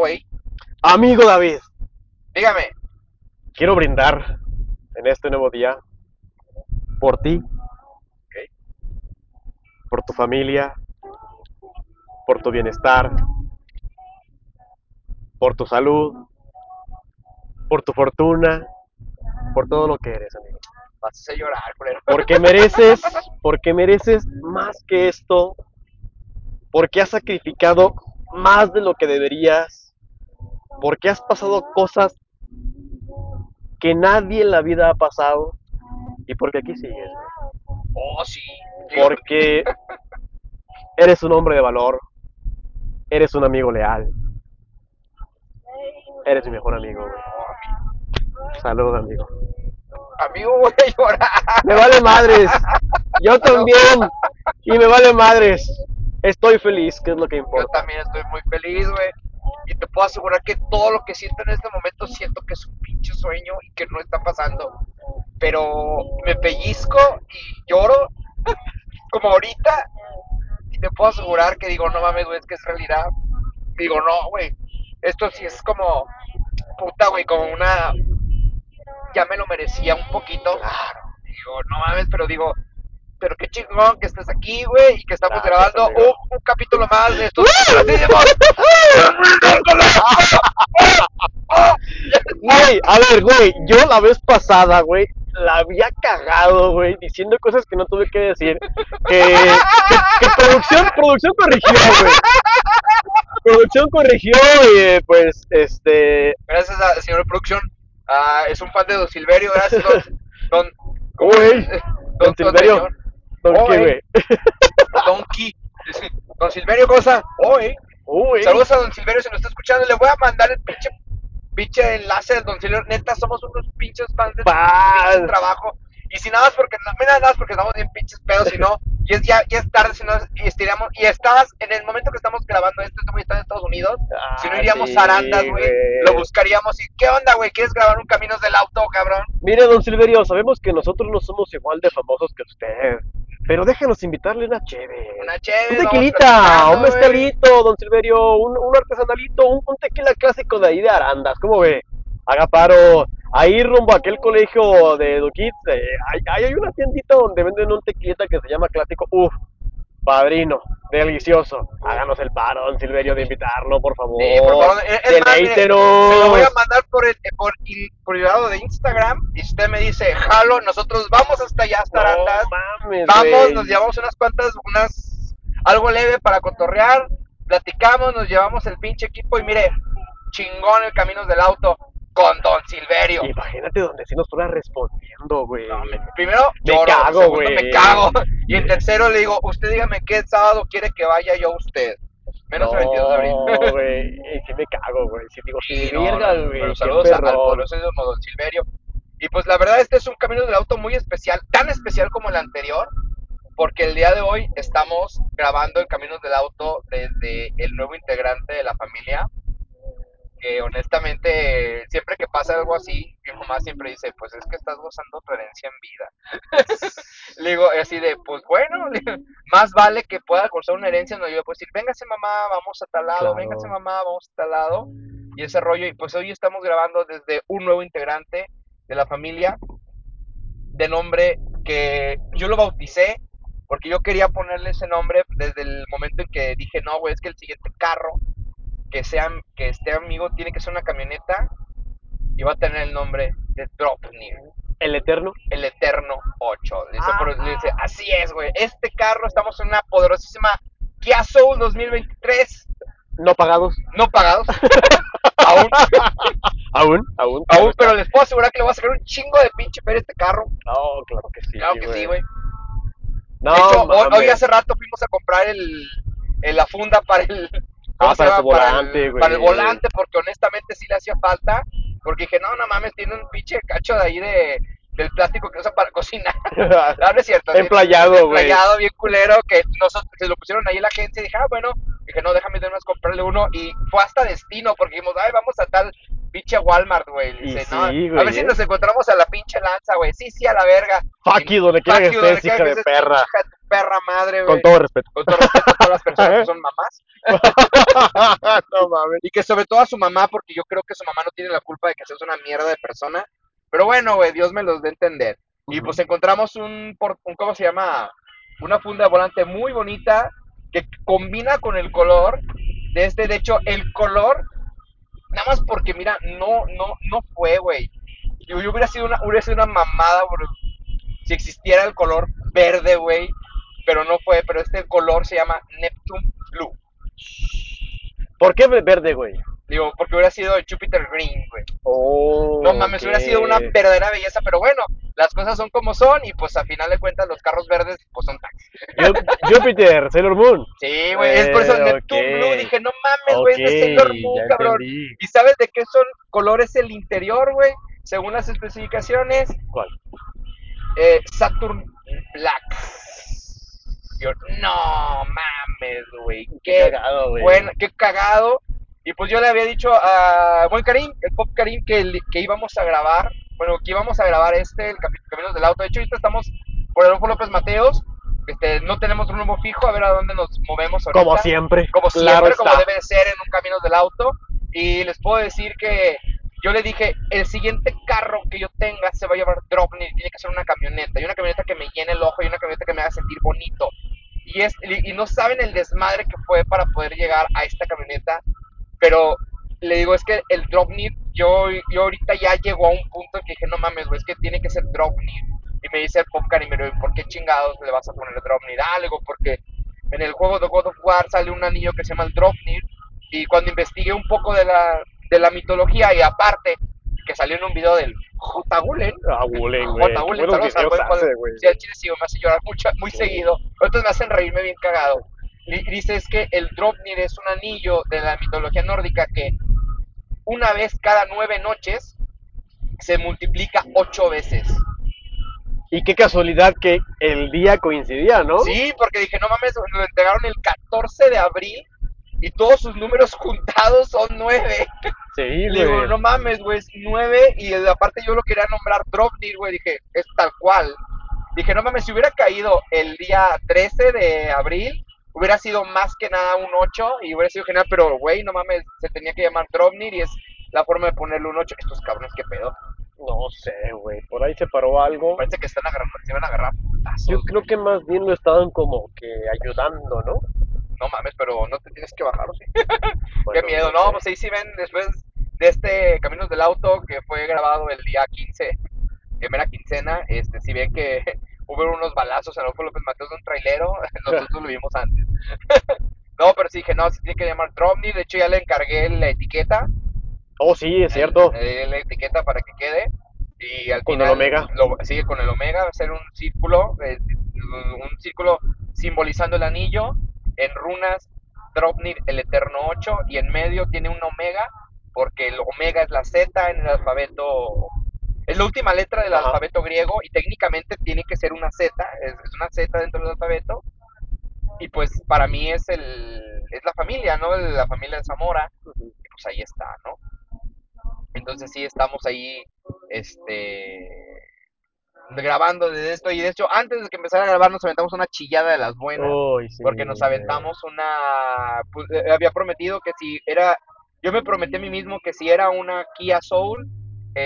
Hoy, Amigo David, dígame. quiero brindar en este nuevo día por ti, por tu familia, por tu bienestar, por tu salud, por tu fortuna, por todo lo que eres, amigo. Vas a llorar, culero. Porque mereces, porque mereces más que esto, porque has sacrificado más de lo que deberías, porque has pasado cosas que nadie en la vida ha pasado y porque aquí sigues. Oh, sí. Porque eres un hombre de valor, eres un amigo leal, eres mi mejor amigo. güey. Salud, amigo. Amigo, voy a llorar. Me vale madres. Yo también. Y me vale madres. Estoy feliz, que es lo que Yo importa. también estoy muy feliz, güey. Y te puedo asegurar que todo lo que siento en este momento siento que es un pinche sueño y que no está pasando. Pero me pellizco y lloro como ahorita. Y te puedo asegurar que digo, no mames, güey, es que es realidad. Digo, no, güey. Esto sí es como, puta, güey, como una... Ya me lo merecía un poquito. Digo, no mames, pero digo, pero qué chingón que estés aquí, güey, y que estamos Gracias, grabando un, un capítulo más de estos. Güey, a ver, güey, yo la vez pasada, güey, la había cagado, güey, diciendo cosas que no tuve que decir. Que, que, que producción, producción corrigió, güey. Producción corrigió y eh, pues, este... Gracias a señor producción. Ah, es un fan de Don Silverio, gracias, don. Don, ¿cómo Güey, es? Don Silverio. señor. ¿Don qué, eh. güey? Don Ki. Don Silverio Cosa. Uy, Saludos a Don Silverio si nos está escuchando. Le voy a mandar el pinche, pinche enlace del Don Silverio. Neta, somos unos pinches fans de pinche trabajo. Y si nada más porque mira, nada más porque estamos bien pinches pedos, si no, y es ya, ya es tarde, si no, y estiramos, y estabas, en el momento que estamos grabando esto, este güey está en Estados Unidos, si no Ah, iríamos sí, a Arandas, güey, güey. lo buscaríamos y, ¿qué onda, güey? ¿Quieres grabar un Caminos del Auto, cabrón? Mire, don Silverio, sabemos que nosotros no somos igual de famosos que usted, pero déjenos invitarle una cheve. Una chévere, Un tequilita, un güey. mezcalito, don Silverio, un, un artesanalito, un, un tequila clásico de ahí de Arandas, ¿cómo ve? Haga paro, ahí rumbo a aquel colegio de Duquiz, eh, hay, ahí hay una tiendita donde venden un tequilita que se llama clásico, uff, padrino, delicioso. Háganos el paro, don Silverio, de invitarlo, por favor. Sí, por favor, es- es más, mire, Deleítenos. Se lo voy a mandar por el por, el lado de Instagram y usted me dice, jalo, nosotros vamos hasta allá, hasta Arandas. No mames, Vamos, nos llevamos unas cuantas, unas, algo leve para cotorrear, platicamos, nos llevamos el pinche equipo y mire, chingón el Caminos del Auto con Don Silverio. Imagínate donde sí nos fuera respondiendo, güey. No, me- primero, Me lloro, cago, segundo, güey. me cago. Y en tercero le digo, usted dígame qué sábado quiere que vaya yo a usted. Menos el 22 de abril. No, güey. y Sí me cago, güey. Sí digo, sí, no, verga, no, güey. pero qué saludos a- al perrón. Don Silverio. Y pues la verdad, este es un camino del auto muy especial, tan especial como el anterior, porque el día de hoy estamos grabando el Caminos del Auto desde el nuevo integrante de la familia. Que honestamente, siempre que pasa algo así, mi mamá siempre dice: Pues es que estás gozando tu herencia en vida. Le digo así de: Pues bueno, digo, más vale que pueda gozar una herencia. No, yo puedo decir: Véngase, mamá, vamos a tal lado, Claro. véngase, mamá, vamos a tal lado y ese rollo. Y pues hoy estamos grabando desde un nuevo integrante de la familia, de nombre que yo lo bauticé porque yo quería ponerle ese nombre desde el momento en que dije, no, güey, es que el siguiente carro que sea que esté amigo tiene que ser una camioneta y va a tener el nombre de Dropnir, El eterno. el Eterno 8. Le dice, por- le dice, así es, güey, este carro estamos en una poderosísima Kia Soul 2023, No pagados. no pagados, aún, Aún, aún. Aún, pero les puedo asegurar que le voy a sacar un chingo de pinche a este carro. No, claro que sí. Claro que sí, güey. No, de hecho, hoy, mames. hoy hace rato fuimos a comprar el, el- la funda para el. Ah, se para llama? tu volante, el, güey. para el volante, porque honestamente sí le hacía falta. Porque dije, no, no mames, tiene un pinche cacho de ahí de, del plástico que usa para cocinar. No, no es cierto. Emplayado, güey. Emplayado, bien culero, que nosotros se lo pusieron ahí en la agencia y dije, ah, bueno. Dije, no, déjame de una vez comprarle uno. Y fue hasta destino, porque dijimos, ay, vamos a tal pinche Walmart, güey. Dice, sí, no, a ver si ¿eh? nos encontramos a la pinche lanza, güey. Sí, sí, a la verga. Fuck you, donde quiera que estés, hija de perra. hija de tu perra madre, Con güey. todo respeto. Con todo respeto a todas las personas que son mamás. no mames. Y que sobre todo a su mamá, porque yo creo que su mamá no tiene la culpa de que seas una mierda de persona. Pero bueno, güey, Dios me los dé a entender. Y pues encontramos un, por- un, ¿cómo se llama? Una funda de volante muy bonita que combina con el color de este. De hecho, el color, nada más porque, mira, no, no, no fue, güey. Yo, yo hubiera sido una, hubiera sido una mamada, bro, si existiera el color verde, güey. Pero no fue, pero este color se llama Neptune Blue. ¿Por qué verde, güey? Digo, porque hubiera sido el Jupiter Green, güey. Oh, No mames, hubiera sido una verdadera belleza, pero bueno, las cosas son como son y pues a final de cuentas los carros verdes pues son taxis. Júpiter, Sailor Moon. Sí, güey, es por eso Eh, Neptune ok. Blue, dije, no mames, güey, es de Sailor Moon, ya cabrón. entendí. ¿Y sabes de qué son colores el interior, güey? Según las especificaciones, ¿Cuál? eh, Saturn Black. Yo, no mames, güey, qué cagado, güey. bueno, qué cagado. Y pues yo le había dicho a buen Karim, el Pop Karim, que, que íbamos a grabar, bueno, que íbamos a grabar este, el Capi- Caminos del Auto. De hecho, ahorita estamos por el Adolfo López Mateos. Este, no tenemos rumbo fijo, a ver a dónde nos movemos ahorita. Como siempre. Como claro siempre, como está. debe de ser en un Caminos del Auto. Y les puedo decir que yo le dije, el siguiente carro que yo tenga se va a llamar Dropney, tiene que ser una camioneta. Y una camioneta que me llene el ojo y una camioneta que me haga sentir bonito. Y, es, y y no saben el desmadre que fue para poder llegar a esta camioneta. Pero le digo, es que el Dropney, yo, yo ahorita ya llegó a un punto en que dije, no mames, güey, es que tiene que ser Dropney. Y me dice el Popcar y me dice, ¿por qué chingados le vas a poner el Dropney? Ah, le digo, porque en el juego de God of War sale un anillo que se llama el Dropney. Y cuando investigué un poco de la, de la mitología y aparte que salió en un video del J. Gulen, Ah, Gulen, güey. Qué Gulen, saludos al buen. Sí, al chile sí, me hace llorar mucho, muy Sí. seguido. Otros me hacen reírme bien cagado. Dice es que el Dropnir es un anillo de la mitología nórdica que una vez cada nueve noches se multiplica ocho veces. Y qué casualidad que el día coincidía, ¿no? Sí, porque dije, no mames, lo entregaron el 14 de abril y todos sus números juntados son nueve. Sí, Y le digo, güey. no mames, güey, es nueve y aparte yo lo quería nombrar Dropnir, güey, dije, es tal cual. Dije, no mames, si hubiera caído el día 13 de abril, hubiera sido más que nada un 8 y hubiera sido genial, pero güey, no mames, se tenía que llamar Dropnir y es la forma de ponerle un 8. Estos cabrones, qué pedo. No sé, güey. Por ahí se paró algo. Parece que están agarrando, se van a agarrar putazos, Yo creo güey. que más bien lo estaban como que ayudando, ¿no? No mames, pero no te tienes que bajar, ¿o sí? Bueno, Qué miedo, no, pues ahí sí ven después de este Caminos del Auto que fue grabado el día 15, primera quincena, este, si ven que hubo unos balazos en Adolfo López Mateos de un trailero, nosotros lo vimos antes. no, pero sí dije, no, se tiene que llamar Dropney, de hecho ya le encargué la etiqueta, Oh, sí, es cierto. el- la etiqueta para que quede, y al Con final, el omega. Lo, sigue con el omega, va a ser un círculo, eh, un círculo simbolizando el anillo, en runas, Dropnir, el Eterno 8, y en medio tiene un omega, porque el omega es la Z en el alfabeto, es la última letra del Ajá. alfabeto griego, y técnicamente tiene que ser una Z, es, es una Z dentro del alfabeto, y pues para mí es el es la familia, ¿no? La familia de Zamora, y pues ahí está, ¿no? Entonces sí estamos ahí, este, grabando desde esto, y de hecho antes de que empezara a grabar nos aventamos una chillada de las buenas Uy, sí, porque nos aventamos una pues, eh, había prometido que si era yo me prometí a mí mismo que si era una Kia Soul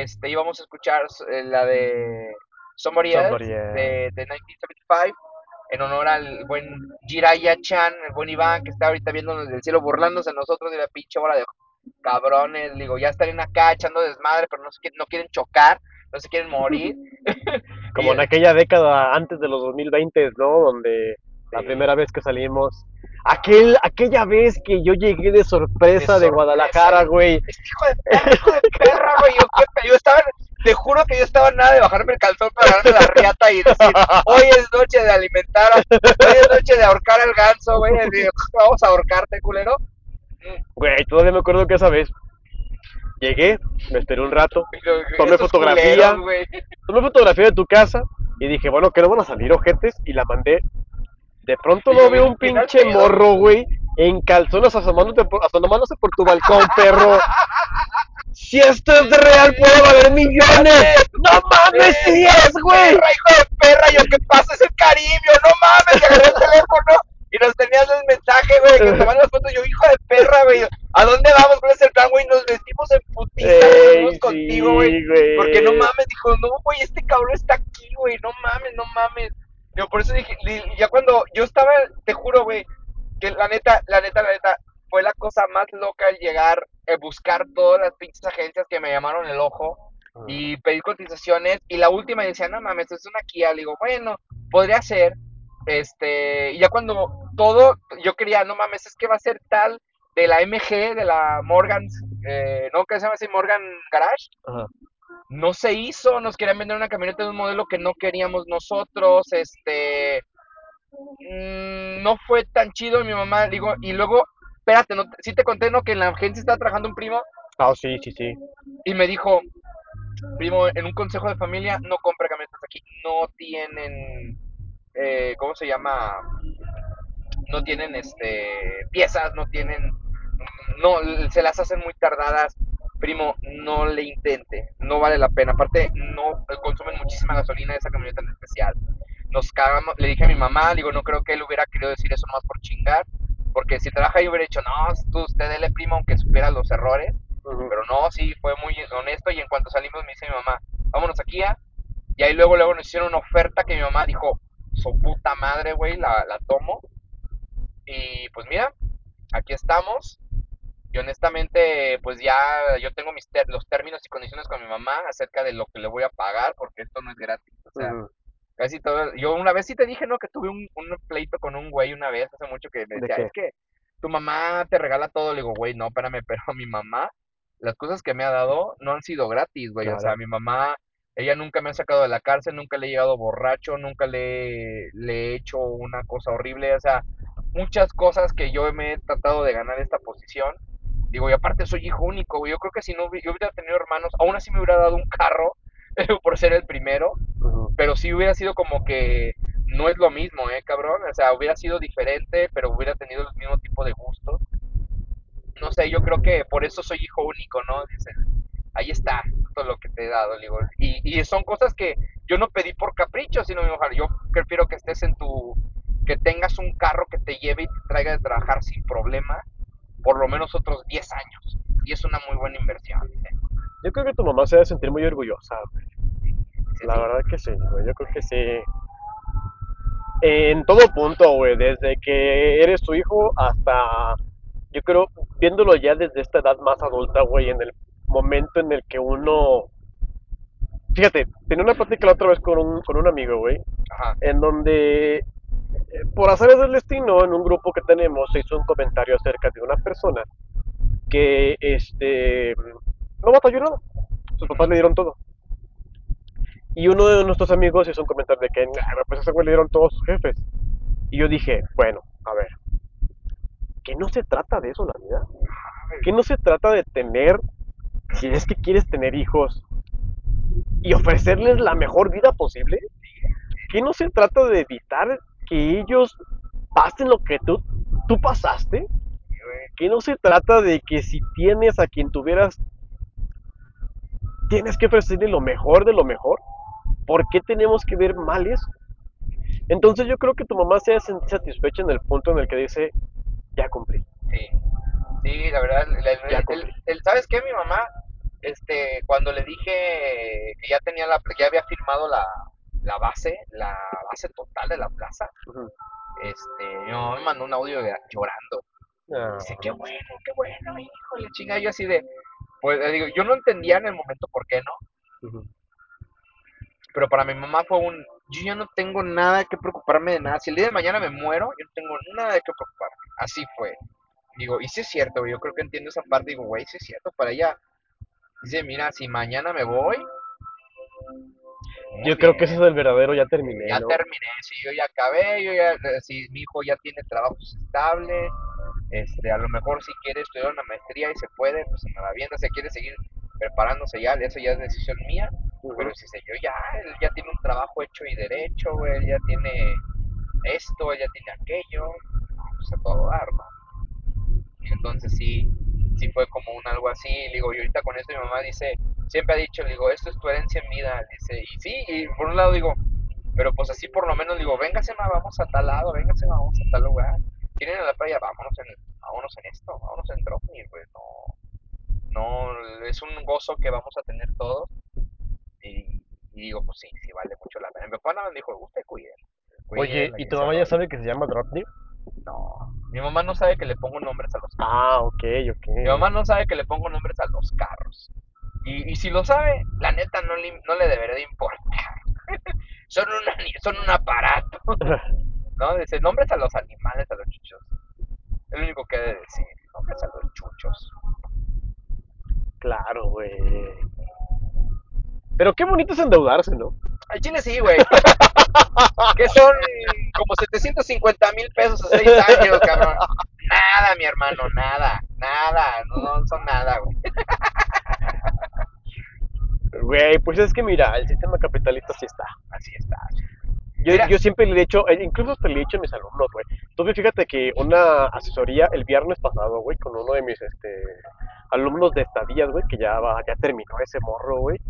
este íbamos a escuchar eh, la de Somebody, Somebody Else Else. de, de 1975 en honor al buen Jiraya Chan, el buen Iván que está ahorita viéndonos del cielo burlándose de nosotros de la pinche bola de cabrones, digo, ya estarían acá echando desmadre, pero no, se quieren- no quieren chocar, no se quieren morir. Como Y- en aquella década antes de los 2020, ¿no? Donde la primera vez que salimos. Aquel, aquella vez que yo llegué de sorpresa de, sorpresa. Guadalajara, güey. Este hijo de perra, hijo de perra, güey. Yo, qué pe- yo estaba, te juro que yo estaba nada de bajarme el calzón para darme la riata y decir, hoy es noche de alimentar, hoy es noche de ahorcar al ganso, güey. Digo, Vamos a ahorcarte, culero. Güey, todavía me acuerdo que esa vez llegué, me esperé un rato, Tomé fotografía. culeros, tomé fotografía de tu casa y dije, bueno, que no van a salir ojetes y la mandé. De pronto no veo un pinche morro, güey, en calzones asomándote por, asomándose por tu balcón, perro. Si esto es real, puede valer millones. No mames, sí es, güey. Perra, hijo de perra, yo qué pasa, es el Caribio, no mames, y agarré el teléfono y nos tenías el mensaje, güey, que te mandan las fotos, yo, hijo de perra, güey, ¿a dónde vamos? ¿Cuál es el plan, güey? Nos vestimos en putiza, nos sí, contigo, güey. porque no mames, dijo, no, güey, este cabrón está aquí, güey, no mames, no mames. Yo por eso dije, ya cuando yo estaba, te juro, güey, que la neta, la neta, la neta, fue la cosa más loca el llegar, el buscar todas las pinches agencias que me llamaron el ojo y pedir cotizaciones. Y la última decía, no mames, es una Kia. Le digo, bueno, podría ser. Este, y ya cuando todo, yo quería, no mames, es que va a ser tal de la MG, de la Morgan, eh, ¿no? ¿Qué se llama así? Morgan Garage. Ajá. No se hizo, nos querían vender una camioneta de un modelo que no queríamos nosotros, este, mm, no fue tan chido mi mamá, digo, y luego, espérate, no, sí te conté, ¿no? Que en la agencia estaba trabajando un primo Ah, sí, sí, sí. y me dijo, primo, en un consejo de familia no compre camionetas aquí, no tienen, eh, ¿cómo se llama? No tienen, este, piezas, no tienen, no, se las hacen muy tardadas, primo, no le intente, no vale la pena, aparte no consumen muchísima gasolina esa camioneta en especial, nos cagamos, le dije a mi mamá, digo, no creo que él hubiera querido decir eso más por chingar, porque si trabaja ahí hubiera dicho, no, tú, usted dele primo aunque supiera los errores, pero no, sí, fue muy honesto y en cuanto salimos me dice mi mamá, vámonos aquí ya. Y ahí luego, luego nos hicieron una oferta que mi mamá dijo, su puta madre, güey, la, la tomo. Y pues mira, aquí estamos. Y honestamente, pues ya yo tengo mis ter- los términos y condiciones con mi mamá acerca de lo que le voy a pagar, porque esto no es gratis. O sea, casi todo. Yo una vez sí te dije, ¿no? Que tuve un, un pleito con un güey una vez, hace mucho que me ¿De decía, es que tu mamá te regala todo. Le digo, güey, no, espérame, pero mi mamá, las cosas que me ha dado no han sido gratis, güey. O sea, mi mamá, ella nunca me ha sacado de la cárcel, nunca le he llegado borracho, nunca le, le he hecho una cosa horrible. O sea, muchas cosas que yo me he tratado de ganar esta posición. Digo, y aparte soy hijo único, güey. Yo creo que si no yo hubiera tenido hermanos, aún así me hubiera dado un carro por ser el primero pero sí hubiera sido como que no es lo mismo, ¿eh, cabrón? O sea, hubiera sido diferente, pero hubiera tenido el mismo tipo de gustos. No sé, yo creo que por eso soy hijo único, ¿no? Dicen, ahí está todo lo que te he dado, digo. Y, y son cosas que yo no pedí por capricho, sino ojalá, yo prefiero que estés en tu, que tengas un carro que te lleve y te traiga de trabajar sin problema, por lo menos otros 10 años. Y es una muy buena inversión, dice. Yo creo que tu mamá se debe sentir muy orgullosa. Dice, La sí, verdad que sí, güey. Yo creo que sí. En todo punto, güey. Desde que eres su hijo hasta, yo creo, viéndolo ya desde esta edad más adulta, güey, en el momento en el que uno... Fíjate, tenía una plática la otra vez con un, con un amigo, güey, ajá, en donde, eh, por azares del destino, en un grupo que tenemos, se hizo un comentario acerca de una persona que, este, no batalló nada. Sus papás le dieron todo. Y uno de nuestros amigos hizo un comentario de que, "Nah, pues ese güey le dieron todos sus jefes. Y yo dije, bueno, a ver, que no se trata de eso la vida. Que no se trata de tener, si es que quieres tener hijos y ofrecerles la mejor vida posible. Que no se trata de evitar que ellos pasen lo que tú, tú pasaste. Que no se trata de que si tienes a quien tuvieras, tienes que ofrecerle lo mejor de lo mejor. ¿Por qué tenemos que ver mal eso? Entonces yo creo que tu mamá se ha sentido satisfecha en el punto en el que dice, ya cumplí, sí. Sí, la verdad, el- ¿sabes qué? Mi mamá, este, cuando le dije que ya tenía la, ya había firmado la, la base, la base total de la plaza, Ujú. este, mi mamá me mandó un audio llorando. Ah, Dice, qué bueno, qué bueno, hijo, le chinga. Yo así de, pues, digo, yo no entendía en el momento por qué no, ujú. pero para mi mamá fue un, yo ya no tengo nada que preocuparme de nada. Si el día de mañana me muero, yo no tengo nada de qué preocuparme. Así fue. Digo, y sí es cierto, yo creo que entiendo esa parte. Digo, güey, sí es cierto, para ella Dice, mira, si mañana me voy, Yo creo que ese bien, es el verdadero ya terminé, ya ¿no? terminé, si yo ya acabé, yo ya, eh, si mi hijo ya tiene trabajo estable, este, a lo mejor si quiere estudiar una maestría y se puede, pues se me va si quiere seguir preparándose ya, eso ya es decisión mía, pero si se yo ya, él ya tiene un trabajo hecho y derecho, él ya tiene esto, él ya tiene aquello, pues a todo dar, ¿no? Entonces sí, sí fue como un algo así, le digo, y ahorita con eso mi mamá dice, siempre ha dicho, le digo, esto es tu herencia en vida, dice, y sí, y por un lado digo, pero pues así por lo menos digo, véngase ma, vamos a tal lado, véngase ma, vamos a tal lugar, quieren a la playa, vámonos en, vámonos en esto, vámonos en Dropnir, pues no, no, es un gozo que vamos a tener todos, y, y digo, pues sí, sí vale mucho la pena. Mi papá nada más me dijo, usted cuide, Oye, ¿y tu mamá ya sabe que se llama Dropnir? No, mi mamá no sabe que le pongo nombres a los Ah, carros. ok, ok. Mi mamá no sabe que le pongo nombres a los carros. Y, y si lo sabe, la neta no le, no le debería de importar. Son, una, son un aparato, ¿no? Dice nombres a los animales, a los chuchos. Es lo único que debe decir, nombres a los chuchos. Claro, güey. Pero qué bonito es endeudarse, ¿no? Al chile sí, güey. Que son como 750 mil pesos a 6 años, cabrón. Nada, mi hermano, nada, nada, no, son nada, güey. Güey, pues es que mira, el sistema capitalista sí está. Así está. Yo, yo siempre le he dicho, eh, incluso hasta le he dicho a mis alumnos, güey. Tú fíjate que una asesoría el viernes pasado, güey, con uno de mis este, alumnos de estadías, güey, que ya, va, ya terminó ese morro, güey,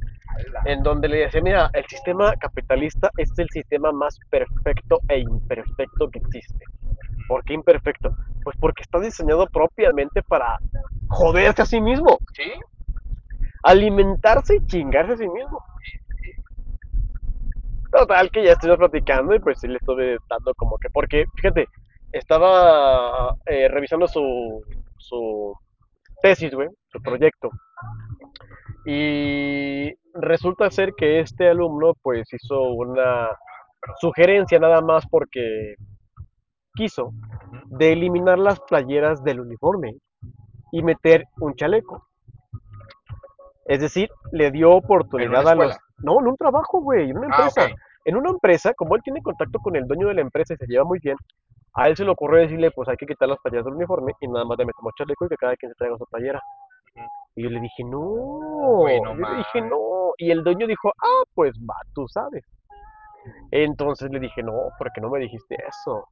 en donde le decía, mira, el sistema capitalista es el sistema más perfecto e imperfecto que existe. ¿Por qué imperfecto? Pues porque está diseñado propiamente para joderse a sí mismo, ¿sí? alimentarse y chingarse a sí mismo. Total, que ya estuvimos platicando y pues sí le estuve dando como que, porque fíjate, estaba eh, revisando su, su tesis, güey, su proyecto, y resulta ser que este alumno pues hizo una sugerencia nada más porque quiso de eliminar las playeras del uniforme y meter un chaleco. Es decir, le dio oportunidad a los... No, en un trabajo, güey, en una Ah, empresa. En una empresa, como él tiene contacto con el dueño de la empresa y se lleva muy bien, a él se le ocurrió decirle, pues hay que quitar las playeras del uniforme y nada más le metemos chaleco y que cada quien se traiga su playera. Y yo le dije, Uy, no, le dije, no. Y el dueño dijo, ah, pues va, tú sabes. Entonces le dije, no, ¿por qué no me dijiste eso?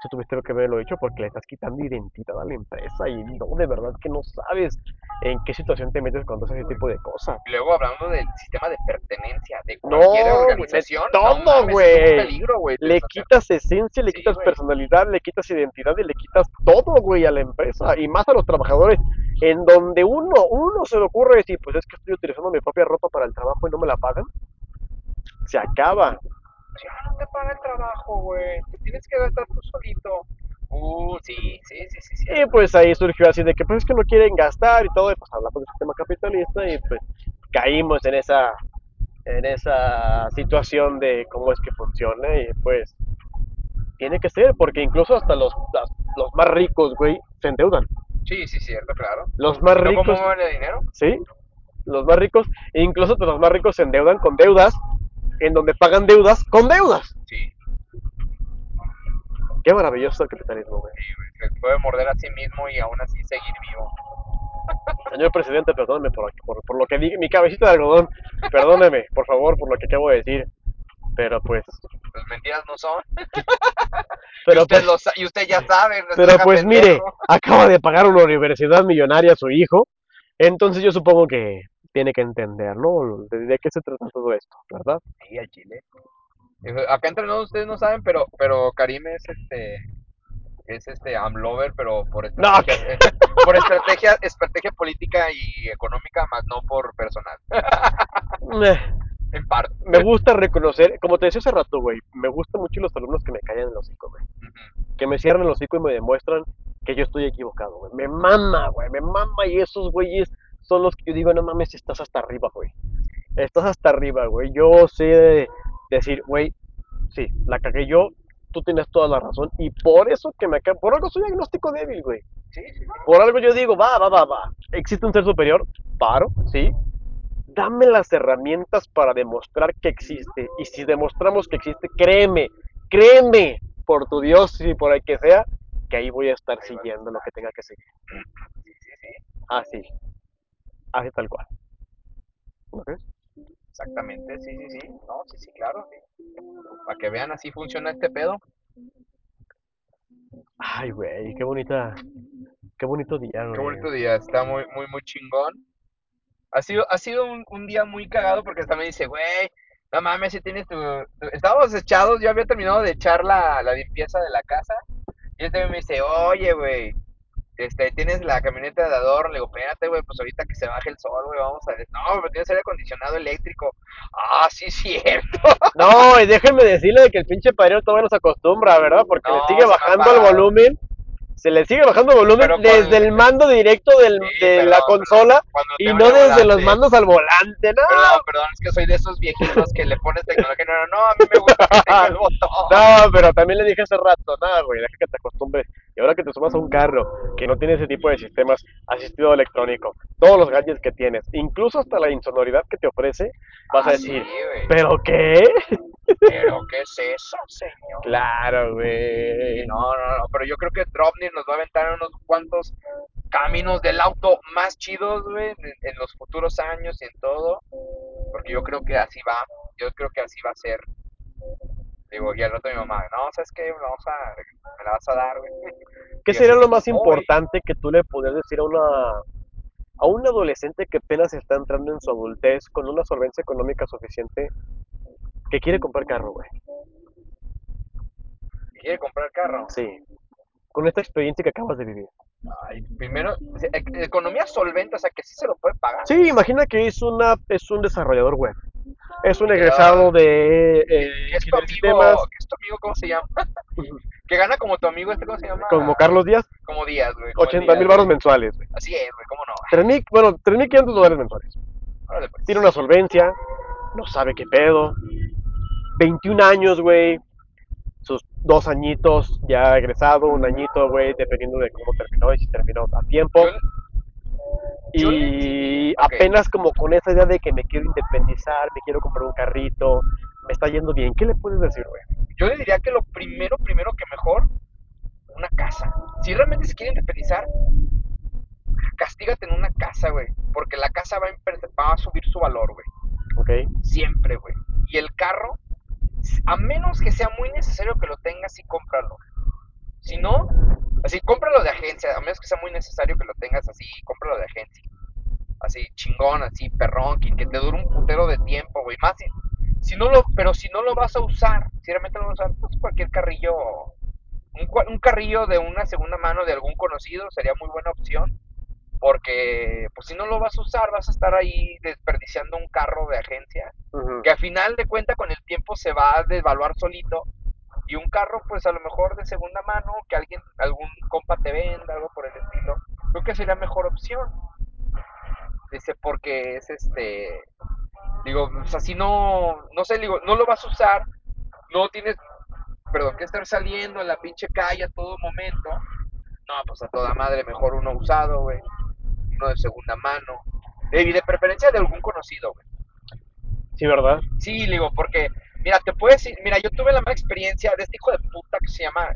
Eso tuviste que haberlo hecho porque le estás quitando identidad a la empresa y no, de verdad que no sabes en qué situación te metes cuando haces ese tipo de cosas. Luego hablando del sistema de pertenencia de cualquier No, güey, de organización, todo, güey. Le quitas esencia, le Sí, quitas personalidad, le quitas identidad y le quitas todo, güey, a la empresa y más a los trabajadores. En donde uno, uno se le ocurre decir, pues es que estoy utilizando mi propia ropa para el trabajo y no me la pagan, se acaba. Ya no te paga el trabajo, güey. Te tienes que gastar tú solito. Uh, sí, sí, sí, sí, Y cierto. pues ahí surgió así de que pues es que no quieren gastar y todo, y pues hablamos del sistema capitalista y pues caímos en esa, en esa situación de cómo es que funciona y pues tiene que ser, porque incluso hasta los, las- los más ricos, güey, se endeudan. Sí, sí, cierto, claro. Los más no, ¿cómo ricos, mueven el dinero? ¿sí? Los más ricos, e incluso pues, los más ricos se endeudan con deudas, en donde pagan deudas con deudas. Sí, Qué maravilloso el capitalismo, güey. sí, güey. Se puede morder a sí mismo y aún así seguir vivo. Señor presidente, perdóneme por, por, por lo que dije, mi cabecita de algodón, perdóneme, por favor, por lo que acabo de decir. Pero pues, Las mentiras no son. Y pero usted, pues, lo sa- y usted ya sabe, no pero pues mire, pendejo. acaba de pagar una universidad millonaria a su hijo, entonces yo supongo que tiene que entender, ¿no? De, qué se trata todo esto, ¿verdad? Sí, al chile. Eh, Acá entre nosotros ustedes no saben, pero, pero Karim es este, es este Amlover, pero por No, estrategia, eh, por estrategia, estrategia política y económica, más no por personal. me, En parte. me gusta reconocer, como te decía hace rato, güey, me gustan mucho los alumnos que me callan el hocico, güey. Que me cierran el hocico y me demuestran que yo estoy equivocado, güey. Me mama, güey, me mama y esos güeyes son los que yo digo, no mames, estás hasta arriba, güey. Estás hasta arriba, güey. Yo sé decir, güey, sí, la cagué yo, tú tienes toda la razón. Y por eso que me por algo soy agnóstico débil, güey. Sí. Por algo yo digo, va, va, va, va. Existe un ser superior, paro, sí. Dame las herramientas para demostrar que existe. Y si demostramos que existe, créeme, créeme, por tu Dios y por el que sea, que ahí voy a estar siguiendo lo que tenga que seguir. Sí, sí, sí. Así, así tal cual. ¿No crees? Exactamente, sí, sí, sí. No, sí, sí, claro. sí. Para que vean así funciona este pedo. Ay, güey, qué bonita, Qué bonito día, Qué bonito día, está muy, muy, muy chingón. Ha sido, ha sido un, un día muy cagado porque hasta me dice, güey, no mames, si tienes tu, tu-". Estábamos echados, yo había terminado de echar la, la limpieza de la casa. Y él también me dice, oye, güey, este, tienes la camioneta de adorno. Le digo, espérate, güey, pues ahorita que se baje el sol, güey, vamos a. No, pero tienes aire acondicionado eléctrico. Ah, sí, cierto. No, y déjenme decirle que el pinche padrino todavía no se acostumbra, ¿verdad? Porque le sigue bajando el volumen. Se le sigue bajando volumen con- desde el mando directo del- Sí, de perdón, la consola perdón, y no desde los volante. mandos al volante, ¿no? Perdón, perdón, es que soy de esos viejitos que le pones tecnología. No, no, no, a mí me gusta que tenga el botón. No, pero también le dije hace rato, nada, güey, deja que te acostumbres. Y ahora que te sumas a un carro que no tiene ese tipo de sistemas asistido electrónico, todos los gadgets que tienes, incluso hasta la insonoridad que te ofrece, vas a Ah, decir, sí. ¿pero qué? Pero, ¿qué es eso, señor? Claro, güey. No, no, no, pero yo creo que Dropnir nos va a aventar unos cuantos caminos del auto más chidos, güey, en, en los futuros años y en todo. Porque yo creo que así va, yo creo que así va a ser. Digo, y al rato mi mamá, no, ¿sabes qué? Vamos a, me la vas a dar, güey. ¿Qué Y sería así, lo más "Hoy". importante que tú le podrías decir a una a un adolescente que apenas está entrando en su adultez con una solvencia económica suficiente que quiere comprar carro, güey? ¿Quiere comprar carro? Sí. Con esta experiencia que acabas de vivir. Ay, primero, economía solvente, o sea, que sí se lo puede pagar. Sí, imagina que es una es un desarrollador web. Es un egresado de eh, es tu amigo, sistemas que es tu amigo, ¿cómo se llama? que gana como tu amigo, este, ¿cómo se llama? como Carlos Díaz, Como Díaz, güey. como 80 Díaz, mil baros mensuales, güey. Así es, güey, ¿cómo no? 3.000, bueno, 3.500 dólares mensuales. Pues. Tiene una solvencia, no sabe qué pedo. 21 años, güey. Sus dos añitos ya egresado, un añito, güey, dependiendo de cómo terminó y si terminó a tiempo. Y apenas como con esa idea de que me quiero independizar, me quiero comprar un carrito, me está yendo bien. ¿Qué le puedes decir, güey? Yo le diría que lo primero, primero que mejor, una casa. Si realmente se quiere independizar, castígate en una casa, güey. Porque la casa va a, va a subir su valor, güey. ¿Ok? Siempre, güey. Y el carro, a menos que sea muy necesario que lo tengas, sí cómpralo. Si no, así cómpralo de agencia. A menos que sea muy necesario que lo tengas así, cómpralo de agencia. Así, chingón, así, perrón, que, que te dure un putero de tiempo, güey. Más si, si no lo, pero si no lo vas a usar, si realmente lo vas a usar, pues cualquier carrillo, un, un carrillo de una segunda mano de algún conocido sería muy buena opción. Porque, pues si no lo vas a usar, vas a estar ahí desperdiciando un carro de agencia que a final de cuenta con el tiempo se va a devaluar solito y un carro pues a lo mejor de segunda mano que alguien algún compa te venda algo por el estilo creo que sería mejor opción dice porque es este digo pues así no no sé digo no lo vas a usar no tienes perdón que estar saliendo en la pinche calle a todo momento no pues a toda madre mejor uno usado güey uno de segunda mano y de preferencia de algún conocido güey Sí, ¿verdad? Sí, digo, porque, mira, te puedes decir, mira, yo tuve la mala experiencia de este hijo de puta que se llama,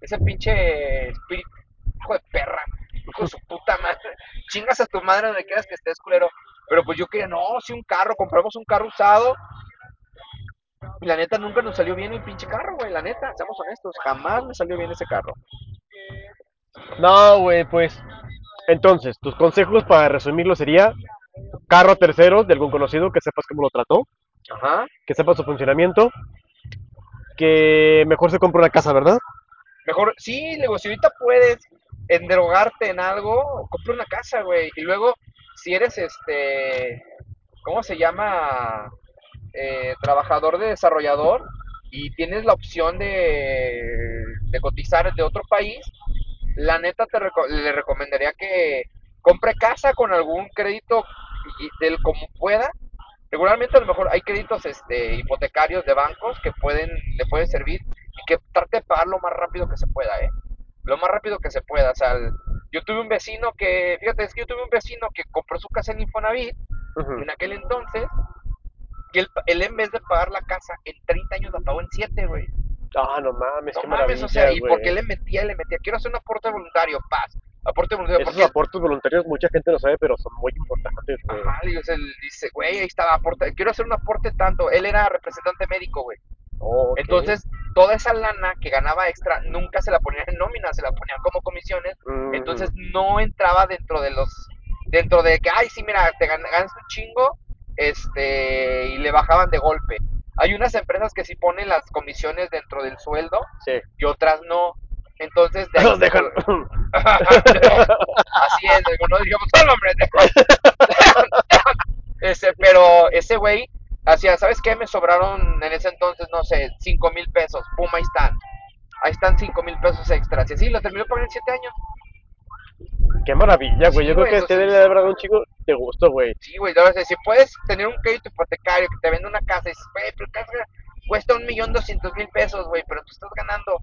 ese pinche espíritu, hijo de perra, hijo de su puta madre, chingas a tu madre donde quieras que estés, culero, pero pues yo quería, no, sí, un carro, compramos un carro usado, y la neta nunca nos salió bien el pinche carro, güey, la neta, seamos honestos, jamás me salió bien ese carro. No, güey, pues. Entonces, tus consejos para resumirlo sería carro tercero de algún conocido que sepas cómo lo trató, Ajá. que sepas su funcionamiento, que mejor se compre una casa, ¿verdad? Mejor, sí, le digo, si ahorita puedes endrogarte en algo, compra una casa, güey. Y luego, si eres este, ¿cómo se llama? Eh, trabajador de desarrollador y tienes la opción de, de cotizar de otro país, la neta te reco- le recomendaría que compre casa con algún crédito y- del como pueda. Regularmente a lo mejor hay créditos este, hipotecarios de bancos que pueden, le pueden servir y que trate de pagar lo más rápido que se pueda, ¿eh? Lo más rápido que se pueda. O sea, el- yo tuve un vecino que, fíjate, es que yo tuve un vecino que compró su casa en Infonavit en aquel entonces y él, él en vez de pagar la casa en 30 años la pagó en 7, güey. Ah, no mames, No qué mames, o sea, y porque le metía, le metía, quiero hacer un aporte voluntario, paz, aporte voluntario, Esos porque, aportes voluntarios mucha gente no sabe, pero son muy importantes, güey. ajá, él dice, güey, ahí estaba, aporte, quiero hacer un aporte tanto, él era representante médico, güey, Oh. Entonces, toda esa lana que ganaba extra nunca se la ponían en nómina, se la ponían como comisiones. Ujú. Entonces, no entraba dentro de los. Dentro de que, ay, sí, mira, te gan- ganas un chingo. Este. Y le bajaban de golpe. Hay unas empresas que sí ponen las comisiones dentro del sueldo Sí. y otras no. Entonces, de ahí Dejan. Así es, no digamos todo nombre. Ese, pero ese güey hacía, ¿sabes qué? Me sobraron en ese entonces, no sé, cinco mil pesos. Pum, ahí están. Ahí están cinco mil pesos extras. Y así lo terminó pagando en siete años. Qué maravilla, güey. Sí, Yo creo güey, que este debe de haber dado un chico de gusto, güey. sí, güey, entonces, si puedes tener un crédito hipotecario que te vende una casa y dices, güey, pero casa cuesta un millón doscientos mil pesos, güey, pero tú estás ganando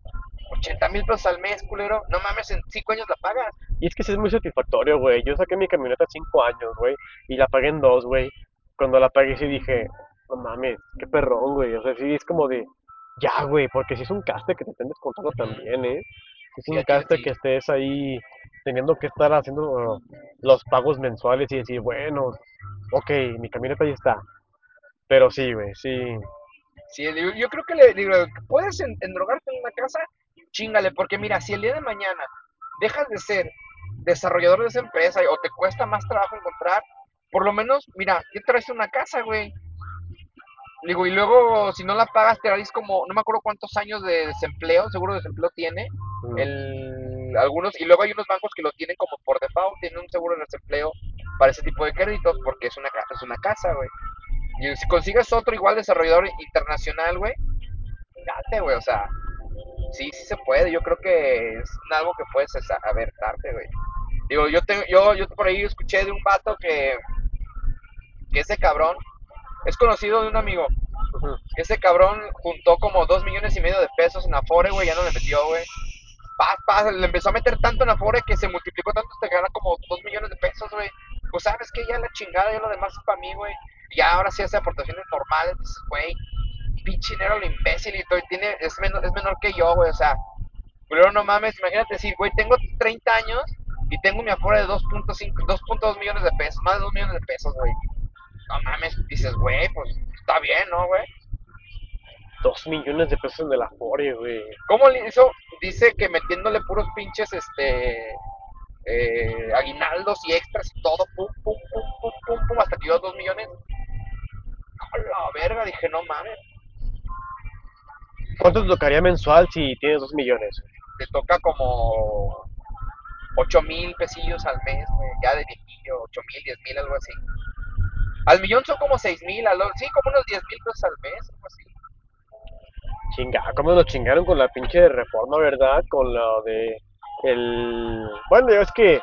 ochenta mil pesos al mes, culero. No mames, en cinco años la pagas. Y es que sí es muy satisfactorio, güey. Yo saqué mi camioneta cinco años, güey. Y la pagué en dos, güey. Cuando la pagué sí dije, no mames, qué perrón, güey. O sea, sí es como de, ya, güey. Porque si es un caste que te estén descontando también, ¿eh? Es un caste sí. que estés ahí teniendo que estar haciendo los pagos mensuales y decir, bueno, ok, mi camioneta ahí está. Pero sí, güey, sí. Sí, yo creo que le digo, puedes en- endrogarte en una casa, chingale, porque mira, si el día de mañana dejas de ser desarrollador de esa empresa o te cuesta más trabajo encontrar, por lo menos, mira, ya traes una casa, güey. Digo, y luego si no la pagas te darás como, no me acuerdo cuántos años de desempleo, seguro de desempleo tiene, mm, el, algunos, y luego hay unos bancos que lo tienen como por default, tienen un seguro de desempleo para ese tipo de créditos, porque es una, es una casa, güey. Y si consigues otro igual desarrollador internacional, güey, date, güey, o sea, sí, sí se puede, yo creo que es algo que puedes aventarte, güey. Digo, yo, tengo, yo, yo por ahí escuché de un vato que, que ese cabrón es conocido de un amigo. Ese cabrón juntó como dos millones y medio de pesos en Afore, güey, ya no le metió, güey. Paz, paz, le empezó a meter tanto en Afore que se multiplicó tanto hasta que gana como dos millones de pesos, güey. Pues sabes que ya la chingada, ya lo demás es para mí, güey. Y ya ahora sí hace aportaciones normales, dices, güey, pinche dinero lo imbécil y todo, y tiene, es, menor, es menor que yo, güey, o sea, pero no mames, imagínate decir, güey, tengo 30 años y tengo mi Afore de 2.5, 2.2 millones de pesos, más de 2 millones de pesos, güey. No mames, dices, güey, pues está bien, ¿no, güey? Dos millones de pesos en el Afore, güey. ¿Cómo le hizo? Dice que metiéndole puros pinches, este, eh, aguinaldos y extras y todo, pum, pum, pum, pum, pum, pum, hasta que dio dos millones. A la verga, dije, no mames, ¿Cuánto te tocaría mensual si tienes dos millones? te toca como ocho mil pesillos al mes, güey, ya de viejillo, ocho mil, diez mil, algo así. Al millón son como seis mil, sí, como unos diez mil pesos al mes, algo así. Chinga, ¿cómo nos chingaron con la pinche reforma, verdad? Con la de el... Bueno, es que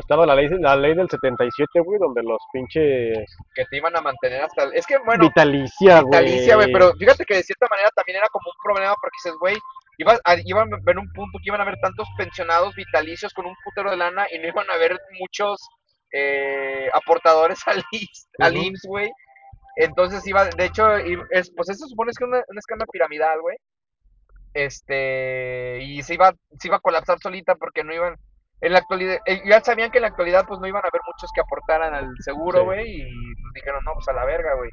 estaba la ley, la ley del 77, güey, donde los pinches... Que te iban a mantener hasta... Es que, bueno, Vitalicia, vitalicia, güey, güey. pero fíjate que de cierta manera también era como un problema porque dices, güey, iba a, iban a ver un punto que iban a haber tantos pensionados vitalicios con un putero de lana y no iban a haber muchos eh, aportadores al IMSS, al IMSS, güey. Entonces iba, de hecho, es, pues eso supone que es una, una escala piramidal, güey. Este, y se iba, se iba a colapsar solita porque no iban, en la actualidad, eh, ya sabían que en la actualidad pues no iban a haber muchos que aportaran al seguro, güey, y pues dijeron, no, pues a la verga, güey,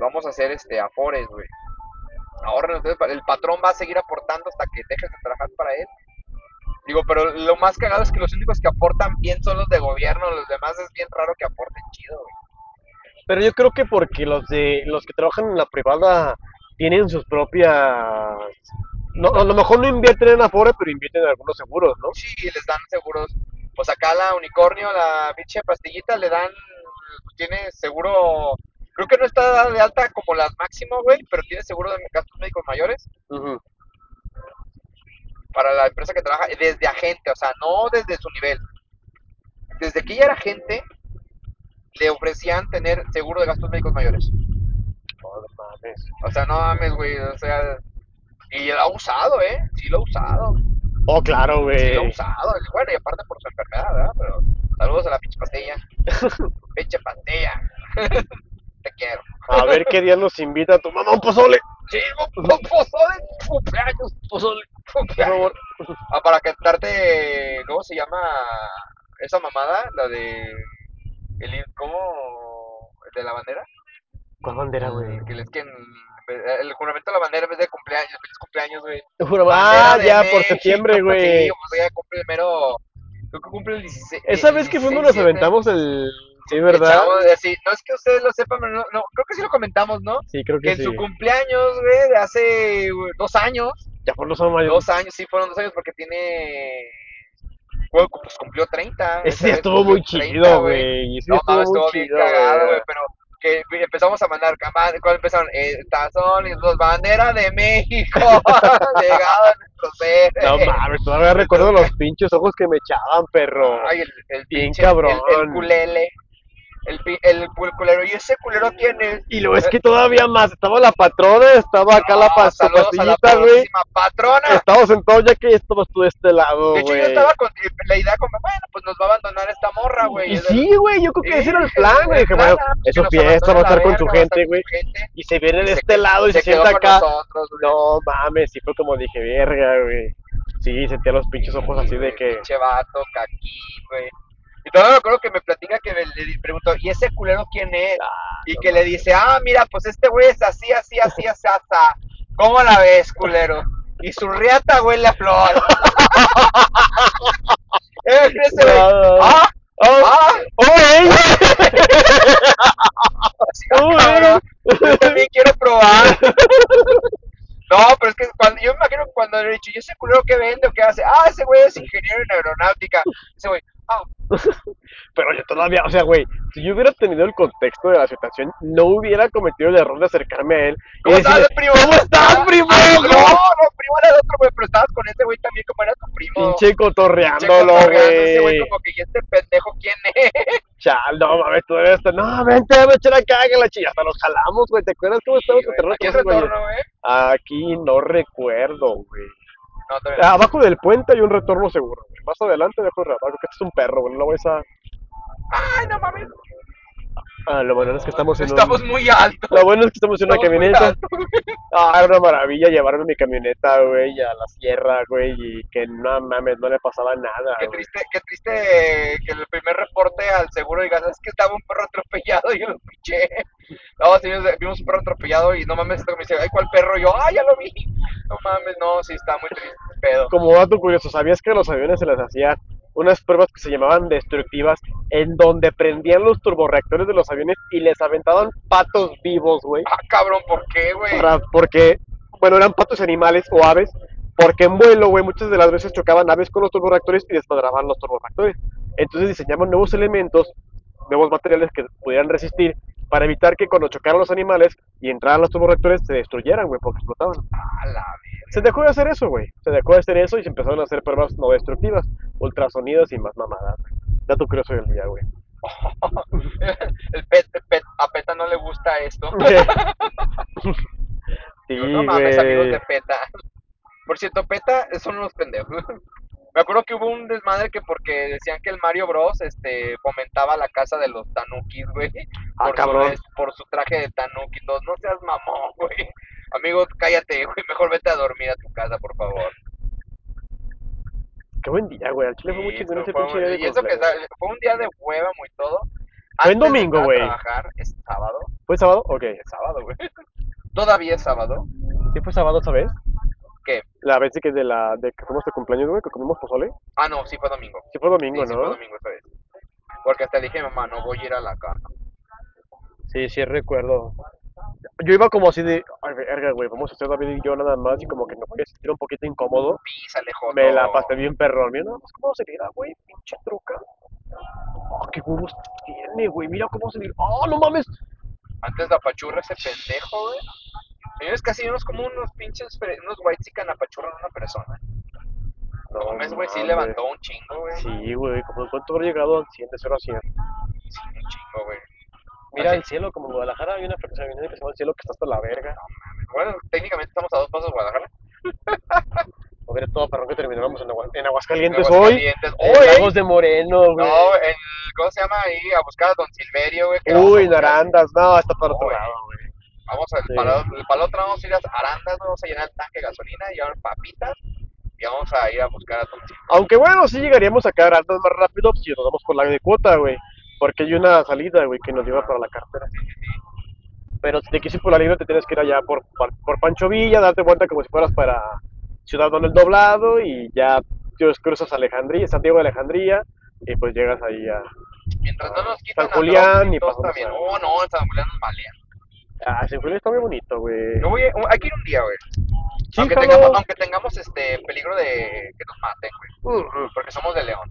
vamos a hacer este, afores, güey. Ahorren ustedes, el patrón va a seguir aportando hasta que dejes de trabajar para él. Digo, pero lo más cagado es que los únicos que aportan bien son los de gobierno, los demás es bien raro que aporten chido, güey. Pero yo creo que porque los de los que trabajan en la privada tienen sus propias... No, a lo mejor no invierten en Afore, pero invierten en algunos seguros, ¿no? Sí, les dan seguros. Pues acá la unicornio, la pinche pastillita, le dan, pues tiene seguro, creo que no está de alta como las máximo, güey, pero tiene seguro de gastos médicos mayores para la empresa que trabaja desde agente, o sea, no desde su nivel. Desde que ella era agente, le ofrecían tener seguro de gastos médicos mayores. No mames. O sea, no mames, güey, o sea, y lo ha usado, ¿eh? Sí lo ha usado, Oh, claro, sí lo ha güey. usado. Bueno, y aparte por su enfermedad, ¿verdad? Pero saludos a la pinche pastilla, pinche pastilla, te quiero. A ver qué día nos invita tu mamá un pozole. Sí, un pozole, cumpleaños, Pozole, por cumpleaños. favor. Ah, para cantarte, ¿cómo se llama esa mamada? La de, el, ¿cómo? ¿El de la bandera? ¿Cuál bandera, güey? Que les que El juramento de la bandera en vez de cumpleaños, feliz cumpleaños, güey. Ah, ya, por septiembre, güey. pues ya cumple el mero. Creo que cumple el 16. Esa vez que 16, fuimos nos 17. aventamos el... Sí, ¿verdad? Eh, sí, no es que ustedes lo sepan, pero no, no, creo que sí lo comentamos, ¿no? Sí, creo Que que en sí. su cumpleaños, güey, de hace güey, dos años, Ya por los años. dos años, sí, fueron dos años porque tiene. Pues cumplió 30. Ese día estuvo muy 30, chido, güey. No estuvo estuvo bien chido, cagado, güey. pero que empezamos a mandar, ¿cuál empezaron? Estas son los banderas de México, llegado a nuestros seres. No mames, todavía recuerdo los pinches ojos que me echaban, perro. Ay, el, el Bien pinche, cabrón. El, el culele, el, el, cul- culero, ¿y ese culero es? Y luego es que todavía más, estaba la patrona, estaba acá la a la pastillita, güey. patrona. Estaba sentado ya que estabas tú de este lado, De hecho, yo estaba con la idea como, bueno, pues nos va a abandonar esta morra, güey. Y sí, güey, yo creo que ese era el plan, güey. el Dije, bueno, es su fiesta, va a estar con su gente, güey. Y se viene de este lado y se, sienta acá. No mames, sí fue como dije, verga, güey. Sí, sentía los pinches ojos así de que. Pinche vato, güey. Y todavía me acuerdo que me platica que me, le preguntó, ¿y ese culero quién es? Ah, Y que le dice, ah, mira, pues este güey es así, así, así, así, así. ¿Cómo la ves, culero? Y su riata huele a flor. Eh, ese güey, ah, ¡Oh! ah, ¡Oh, ah, ¡Oh, ey! yo también quiero probar. No, pero es que cuando, yo me imagino que cuando le he dicho, ¿y ese culero qué vende o qué hace? Ah, ese güey es ingeniero en aeronáutica. Ese güey, ah, Pero yo todavía, o sea, güey, si yo hubiera tenido el contexto de la situación, no hubiera cometido el error de acercarme a él y ¿cómo estás, primo? ¿cómo estás, primo? ah, No, no, primo era de otro güey, pero estabas con ese güey también como era tu primo. Pinche cotorreándolo, cotorreando, Ese güey güey. como que, ¿y este pendejo quién es? Chal, no mames, todavía está, no, vente, a echar acá, que la chilla, hasta los jalamos, güey, ¿te acuerdas cómo estábamos Sí, güey. cotorreando Aquí con güey. No recuerdo, güey. No, Abajo del puente hay un retorno seguro, güey. Más adelante dejo el radar, que este es un perro, güey, no lo vais a... Ay, no mames. Ah, lo bueno es que estamos en Estamos un... muy altos. Lo bueno es que estamos en una Estamos camioneta. Ah, era una maravilla llevarme mi camioneta, güey, a la sierra, güey, y que no mames, no le pasaba nada, Qué güey. triste, qué triste que el primer reporte al seguro digas, es que estaba un perro atropellado y yo lo piché. No, sí, vimos un perro atropellado y no mames, esto me dice, ay, ¿cuál perro? Y yo, ay, ya lo vi. No mames, no, sí, está muy triste el pedo. Como dato curioso, ¿sabías que a los aviones se les hacía unas pruebas que se llamaban destructivas en donde prendían los turborreactores de los aviones y les aventaban patos vivos, güey? Ah, cabrón, ¿por qué, güey? Porque, bueno, eran patos animales o aves, porque en vuelo, güey, muchas de las veces chocaban aves con los turborreactores y desmadraban los turborreactores. Entonces diseñaban nuevos elementos, nuevos materiales que pudieran resistir para evitar que cuando chocaran los animales y entraran los turborreactores se destruyeran, güey, porque explotaban. A la Se dejó de hacer eso, güey. Se dejó de hacer eso y se empezaron a hacer pruebas no destructivas, ultrasonidos y más mamadas. Dato curioso del día, güey. El pet, el pet, a PETA no le gusta esto. sí, no mames, amigos de PETA. Por cierto, PETA son unos pendejos. Me acuerdo que hubo un desmadre que porque decían que el Mario Bros. este fomentaba la casa de los tanukis, güey. Ah, Por, su, cabrón. des- por su traje de tanuki y todo. No seas mamón, güey. Amigo, cállate, güey. Mejor vete a dormir a tu casa, por favor. Qué buen día, güey. Al chile fue muy chingón ese pinche día de y eso que fue un día de hueva muy todo. Fue en domingo, güey. es sábado. ¿Fue sábado? Ok. Es sábado, güey. Todavía es sábado. ¿Sí fue sábado esa vez? ¿Qué? La vez que, de la, de que fuimos de cumpleaños, güey, que comimos pozole. Ah, no, sí fue domingo. Sí fue domingo, sí, sí ¿no? fue domingo esta vez. Porque hasta le dije, mamá, no voy a ir a la casa. Sí, sí recuerdo. Yo iba como así de, ay, verga, güey, vamos a hacer David y yo nada más y como que me voy a sentir un poquito incómodo. Písale, joto. Me la pasé bien perrón. Mira nada más cómo se mira, güey, pinche truca. Oh, qué huevos tiene, güey. Mira cómo se mira. Oh, no mames. Antes de apachurra ese pendejo, güey. Señores, casi vimos como unos pinches, unos white chican apachurran a una persona. No mames, güey, sí levantó un chingo, güey. Sí. Sí, güey, como cuánto habrá llegado al 100 de 0 a 100. un chingo, güey. Mira Así- el cielo, como en Guadalajara hay una frecuencia que se llama el cielo que está hasta la verga. Bueno, técnicamente estamos a dos pasos de Guadalajara. Ver todo que termináramos en, Agua- en Aguascalientes En hoy. Aguascalientes. En Hoy, Lagos de Moreno, güey. No, en, ¿cómo se llama ahí? A buscar a Don Silverio, güey. a Uy, buscar- Narandas, no, está para otro lado, güey. Vamos al Sí. para, para la otra vamos a ir a Arandas, vamos a llenar el tanque de gasolina, llevar papitas y vamos a ir a buscar a Don Silverio. Aunque bueno, sí llegaríamos a caer antes más rápido si nos vamos por la de cuota, güey. Porque hay una salida, güey, que nos lleva para la cartera. Pero si te ir por la libre, te tienes que ir allá por, por, por Pancho Villa, darte vuelta como si fueras para Ciudad Donel Doblado y ya cruzas Alejandría, Santiago de Alejandría y pues llegas ahí a, Mientras no a nos San quitan a Julián y pasamos a... Oh, no, San Julián nos malea. Ah, San Julián está muy bonito, güey. Yo voy, hay que ir un día, güey. Aunque tengamos, aunque tengamos este peligro de que nos maten, güey. Mm. Porque somos de León.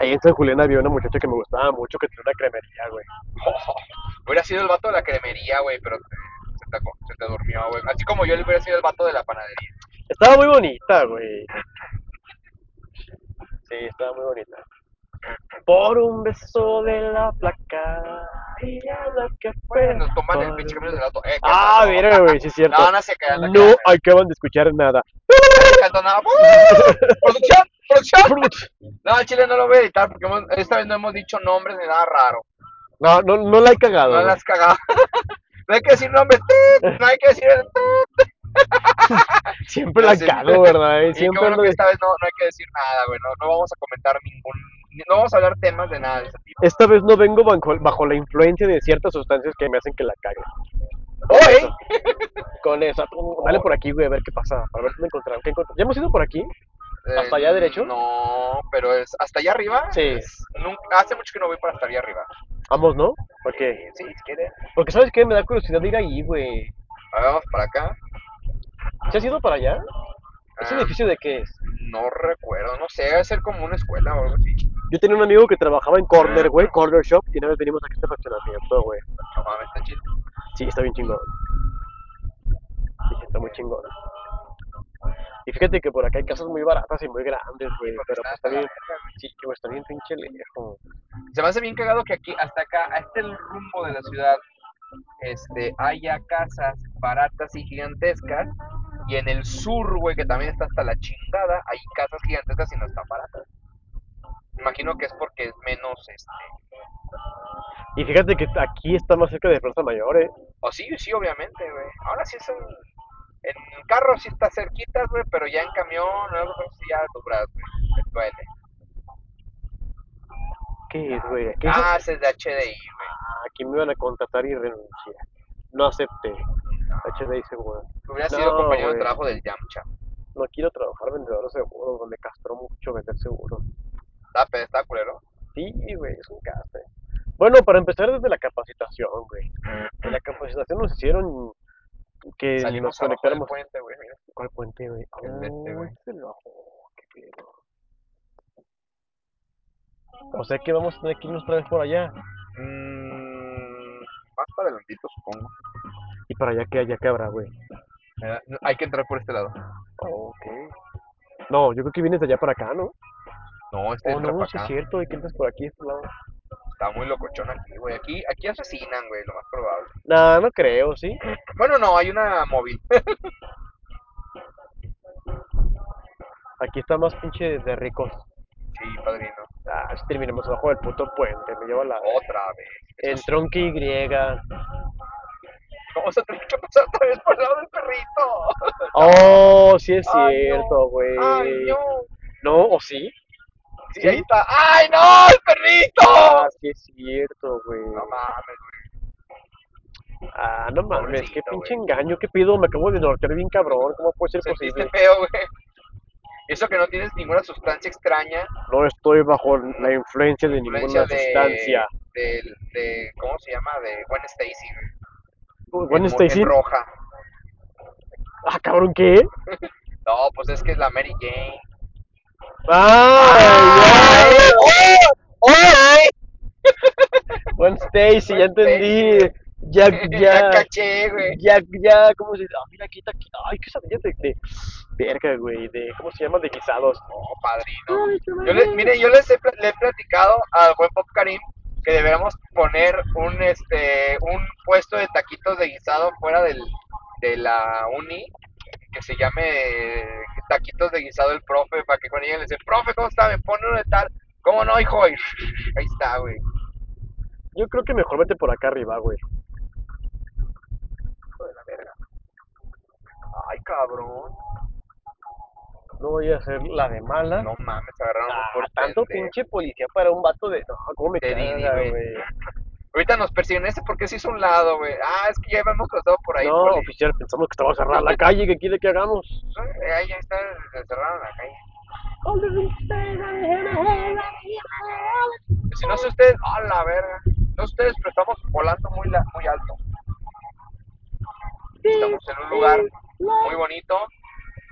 Ahí en San Julián había una muchacha que me gustaba mucho que tenía una cremería, güey. hubiera sido el vato de la cremería, güey, pero se, te, se te durmió, güey. Así como yo hubiera sido el vato de la panadería. Estaba muy bonita, güey. Sí, estaba muy bonita. Por un beso de la placa y a lo que fue. Nos toman el pinche camión del auto. Eh, ¿qué Ah, mira, güey, sí es cierto. No, no se quedan, no acaban de escuchar nada. No nada. ¡Producción! ¡Producción! No, al chile no lo voy a editar porque hemos- esta vez no hemos dicho nombres ni nada raro. No, no, no la he cagado. No güey. las has cagado. no hay que decir nombres. No hay que decir el. Siempre la cago, ¿verdad? Qué Siempre bueno que esta vez no, no hay que decir nada, güey. No, no vamos a comentar ningún. No vamos a hablar temas de nada de ese tipo. Esta vez no vengo bajo, bajo la influencia de ciertas sustancias que me hacen que la cague. ¡Oye! Con eso, dale por aquí, güey, a ver qué pasa. A ver qué me encontramos. ¿Qué encontramos? ¿Ya hemos ido por aquí? ¿Hasta allá derecho? Eh, No, pero es hasta allá arriba. Sí. es- nunca- hace mucho que no voy para hasta allá arriba. Vamos, ¿no? Porque, Sí, si quieres. porque ¿sabes qué? Me da curiosidad de ir ahí, güey. A ver, vamos para acá. ¿Se has ido para allá? ¿Ese Ah, edificio de qué es? no recuerdo, no sé, debe ser como una escuela o algo así. Yo tenía un amigo que trabajaba en Corner, güey, Corner Shop, y una vez venimos aquí a este fraccionamiento, güey. No mames, está chido. Sí, está bien chingón. Sí, está muy chingón. Y fíjate que por acá hay casas muy baratas y muy grandes, güey, pero está pues está bien, sí, güey, está bien pinche lejos. Se me hace bien cagado que aquí, hasta acá, a este rumbo de la ciudad, este, haya casas baratas y gigantescas. Y en el sur, güey, que también está hasta la chingada, hay casas gigantescas y no están baratas. Imagino que es porque es menos, este... Y fíjate que aquí está más cerca de Plaza Mayor, eh. O sí, sí, obviamente, güey. Ahora sí es en... En carro sí está cerquitas, güey, pero ya en camión, no, sí ya güey. Duele. ¿Qué es, güey? ¿Qué es? Ah, ese es de HDI, güey. Aquí me iban a contratar y renuncié. No acepté. HDI seguro. Hubiera No, sido compañero de güey. trabajo del Yamcha. No quiero trabajar vendedor de seguros, me castró mucho vender seguros. Está, pe- está culero. Sí, güey, es un castre. Bueno, para empezar desde la capacitación, güey. En la capacitación nos hicieron que nos Salimos abajo del conectáramos. puente, güey, mira. ¿Cuál puente, güey? El de este, Oh, güey. este qué pedo. O sea que vamos a tener que irnos otra vez por allá. Mm, más para adelantito, supongo. Y para allá que allá que habrá, güey. Eh, no, hay que entrar por este lado. Oh, ok. No, yo creo que vienes de allá para acá, ¿no? No, este Oh, no, para sí es acá. cierto, y que entras por aquí, este lado. Está muy locochón aquí, güey. Aquí, aquí asesinan, güey, lo más probable. Nah, no creo, ¿sí? Bueno, no, hay una móvil. Aquí está más pinche de ricos. Sí, padrino. Ah, si terminemos abajo del puto puente, me lleva la... Otra vez. Sí, tronque Y. Vamos a tener que pasar otra vez por el lado del perrito. Oh, sí es Ay, no. cierto, güey. Ay, no. ¿No? ¿O sí? Sí, ¿Sí? ahí está. ¡Ay, no! ¡El perrito! Ah, sí es cierto, güey. No mames, güey. Ah, no mames, Pobrecito, qué pinche engaño, qué pido, me acabo de nortear bien cabrón, ¿cómo puede ser Sentiste posible? feo, güey. Eso que no tienes ninguna sustancia extraña. No estoy bajo la influencia de Influencia ninguna de, sustancia. de, de- ¿Cómo se llama? De Gwen Stacy. Gwen Stacy. Roja. Ah, cabrón, ¿qué? No, pues es que es la Mary Jane. ¡Ay! ¡Ay! ¡Ay! Gwen Stacy, ya entendí. Ya, Ya ya, caché, güey. ya, ya, ¿cómo se dice? Ah, mira, está, aquí. Ay, qué sabía de, de, verga, güey, de, ¿cómo se llama? De guisados. Oh, padrino. Yo le, mire, yo les he, le he platicado al buen Pop Karim que deberíamos poner un este un puesto de taquitos de guisado fuera del, de la uni que se llame taquitos de guisado el profe para que con ella le dice, profe, ¿cómo está? Me pone uno de tal. ¿Cómo no, hijo? Ahí está, güey. Yo creo que mejor vete por acá arriba, güey. Hijo de la verga. Ay, cabrón. No voy a hacer la de mala. No mames, agarraron Ah, por tanto pendejo. pinche policía para un vato de. No, ¿cómo me güey. Ahorita nos persiguen. ¿Ese por qué se hizo un lado, güey? Ah, es que ya hemos cruzado por ahí, No, poli. oficial, pensamos que estaba cerrada la calle, ¿qué quiere que hagamos? Eh, Ahí ya está, se cerraron la calle. Si no sé ustedes, a la verga. No sé ustedes, pero estamos volando muy, la- muy alto. Estamos en un lugar muy bonito.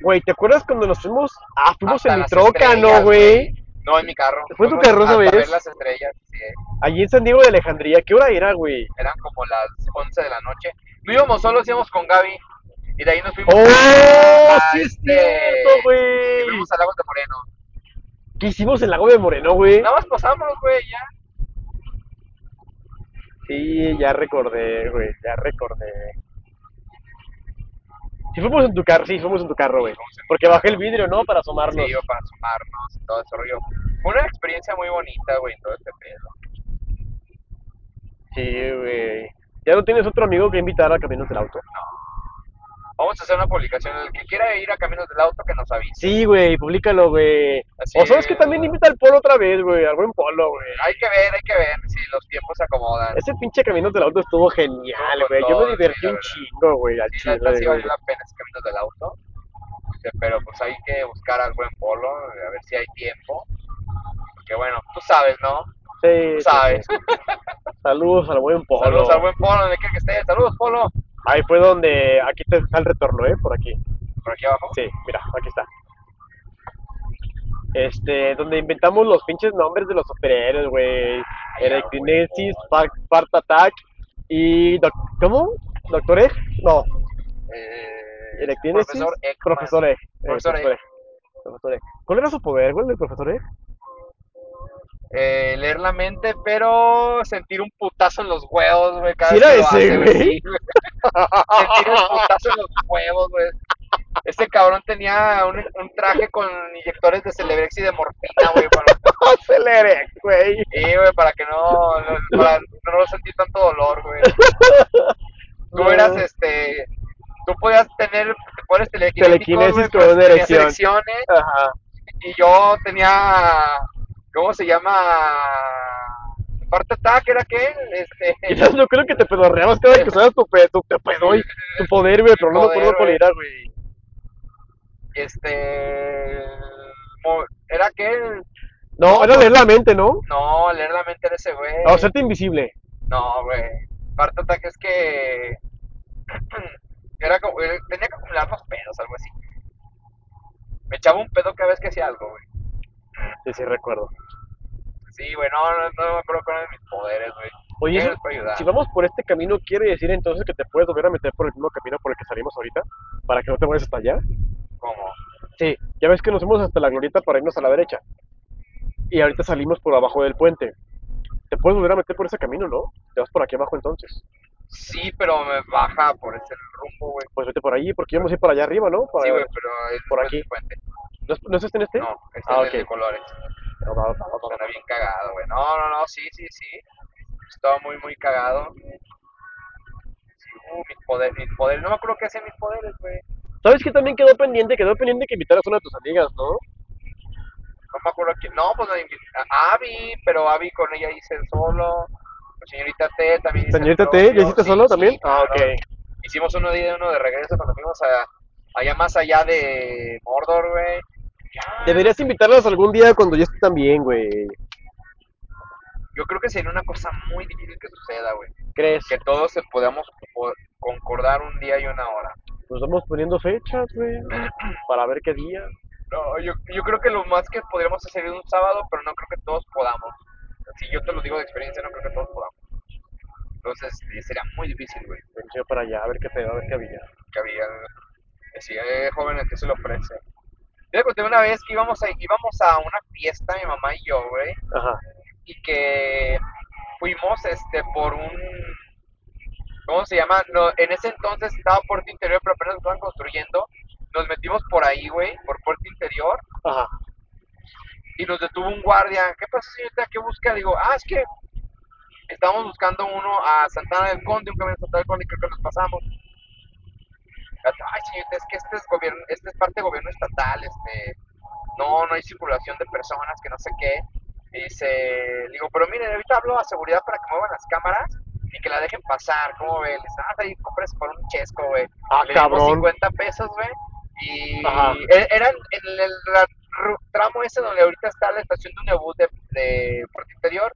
Güey, ¿te acuerdas cuando nos fuimos? Ah, fuimos hasta en mi las troca, ¿no, estrellas, güey? No, en mi carro. ¿Fue tu Fuimos carro hasta ver las estrellas, sí. Allí en San Diego de Alejandría, ¿qué hora era, güey? Eran como las 11 de la noche. No íbamos solos, íbamos con Gaby. Y de ahí nos fuimos ¡Oh! a ¡Sí es este- cierto, Y güey! fuimos a Lagos de Moreno. ¿Qué hicimos en Lago de Moreno, güey? Nada más pasamos, güey, ya. Sí, ya recordé, güey, ya recordé. Sí fuimos en tu carro, sí, fuimos en tu carro, güey. Porque bajé el vidrio, ¿no? Para asomarnos. Sí, para sumarnos y todo ese rollo. Fue una experiencia muy bonita, güey, todo este pedo. Sí, güey. ¿Ya no tienes otro amigo que invitar a Caminos del Auto? Vamos a hacer una publicación. El que quiera ir a Caminos del Auto, que nos avise. Sí, güey, públicalo, güey. Así O sabes que también invita al polo otra vez, güey, al buen polo, güey. Hay que ver, hay que ver si los tiempos se acomodan. Ese pinche Caminos del Auto estuvo genial, güey. Yo me divertí sí, la un chingo, güey, al Sí, la chile, neta sí vale la pena ese Caminos del Auto. Este, Pero pues hay que buscar al buen polo, a ver si hay tiempo. Porque bueno, tú sabes, ¿no? Sí, Tú sabes. sí. Saludos al buen polo. Saludos al buen polo, donde quiera que esté. Saludos, polo. Ahí fue donde, aquí te está el retorno, ¿eh? Por aquí. Por aquí abajo. Sí, mira, aquí está. Este, donde inventamos los pinches nombres de los superhéroes, güey. Erectinesis, Fa- Fart Attack y... doc- ¿Cómo? ¿Doctor Egg? No, Eh, Erectinesis. Profesor Ekman. Profesor Egg. eh, Profesor Egg. Profesor Egg. ¿Cuál era su poder, güey, del profesor Egg? Eh, leer la mente, pero sentir un putazo en los huevos, güey. Cada Sí era ese, güey. Güey. sentir el putazo en los huevos, güey. Este cabrón tenía un, un traje con inyectores de Celebrex y de morfina, güey, para, Acelere, güey. sí, güey, para que no, para no sentir tanto dolor, güey. Tú eras, este, tú podías tener telequinéticos, Telequinesis con erecciones, Ajá. y yo tenía, ¿cómo se llama? Parte attack, ¿era qué? Este, Quizás yo creo que te pedorreabas cada vez que usabas tu, pe- tu, tu, pedo y tu poder, güey, pero no me acuerdo cuál era, güey. este, ¿era qué? No, era leer la mente, ¿no? No, leer la mente de ese güey. O hacerte invisible. No, güey. Parte attack es que era como, eh, tenía que acumular los pedos, algo así. Me echaba un pedo cada vez que hacía algo, güey. Sí, sí, recuerdo. Sí, güey, no, no, no me acuerdo cuáles mis poderes, güey. Oye, si vamos por este camino, ¿quiere decir entonces que te puedes volver a meter por el mismo camino por el que salimos ahorita? Para que no te vayas hasta allá. ¿Cómo? Sí, ya ves que nos fuimos hasta la glorieta para irnos a la derecha. Y ahorita salimos por abajo del puente. Te puedes volver a meter por ese camino, ¿no? Te vas por aquí abajo entonces. Sí, pero me baja por ese rumbo, güey. Pues vete por allí, porque íbamos a ir para allá arriba, ¿no? Para- Sí, güey, pero es por aquí. puente. ¿No, es, ¿no es este en este? No, este Ah, es el de colores. Suena bien cagado, güey. No, no, no, sí, sí, sí. Estaba muy, muy cagado. Sí, uh, mis poderes, mis poderes. No me acuerdo qué hacían mis poderes, güey. ¿Sabes qué también quedó pendiente? Quedó pendiente que invitaras a una de tus amigas, ¿no? No me acuerdo quién. No, pues a Abby, pero Abby con ella hice solo. La señorita T también hice Señorita T. ¿ya hiciste Sí, solo sí, también? Ah, claro. ok. Hicimos uno de ida y uno de regreso cuando fuimos a, allá más allá de Mordor, güey. Deberías invitarlas algún día cuando ya esté también, güey. Yo creo que sería una cosa muy difícil que suceda, güey. ¿Crees? Que todos se podamos po- concordar un día y una hora. Nos vamos poniendo fechas, güey. Para ver qué día. No, yo, yo creo que lo más que podríamos hacer es un sábado, pero no creo que todos podamos. Si yo te lo digo de experiencia, no creo que todos podamos. Entonces, sería muy difícil, güey. A para allá, a ver qué pedo, a ver qué había. Que había, decía, eh, jóvenes, que se lo ofrece. Yo le conté una vez que íbamos a, íbamos a una fiesta, mi mamá y yo, güey, Ajá. y que fuimos, este, por un, ¿cómo se llama? No, en ese entonces estaba Puerto Interior, pero apenas lo estaban construyendo. Nos metimos por ahí, güey, por Puerto Interior, Ajá. y nos detuvo un guardia. ¿Qué pasa, señorita? ¿Qué busca? Digo, ah, es que estábamos buscando uno a Santana del Conde, un camión de Santana del Conde, creo que nos pasamos. Ay, señorita, es que este es gobierno, este es parte de gobierno estatal, este, no, no hay circulación de personas, que no sé qué. Y dice, digo, pero miren, ahorita hablo a seguridad para que muevan las cámaras y que la dejen pasar. ¿Cómo ve? Le dice, ah, ahí compres por un chesco, güey. Ah, Le cabrón. 50 pesos, güey. Y Ajá. e- eran en el tramo ese donde ahorita está la estación de Unebus de, de Puerto Interior.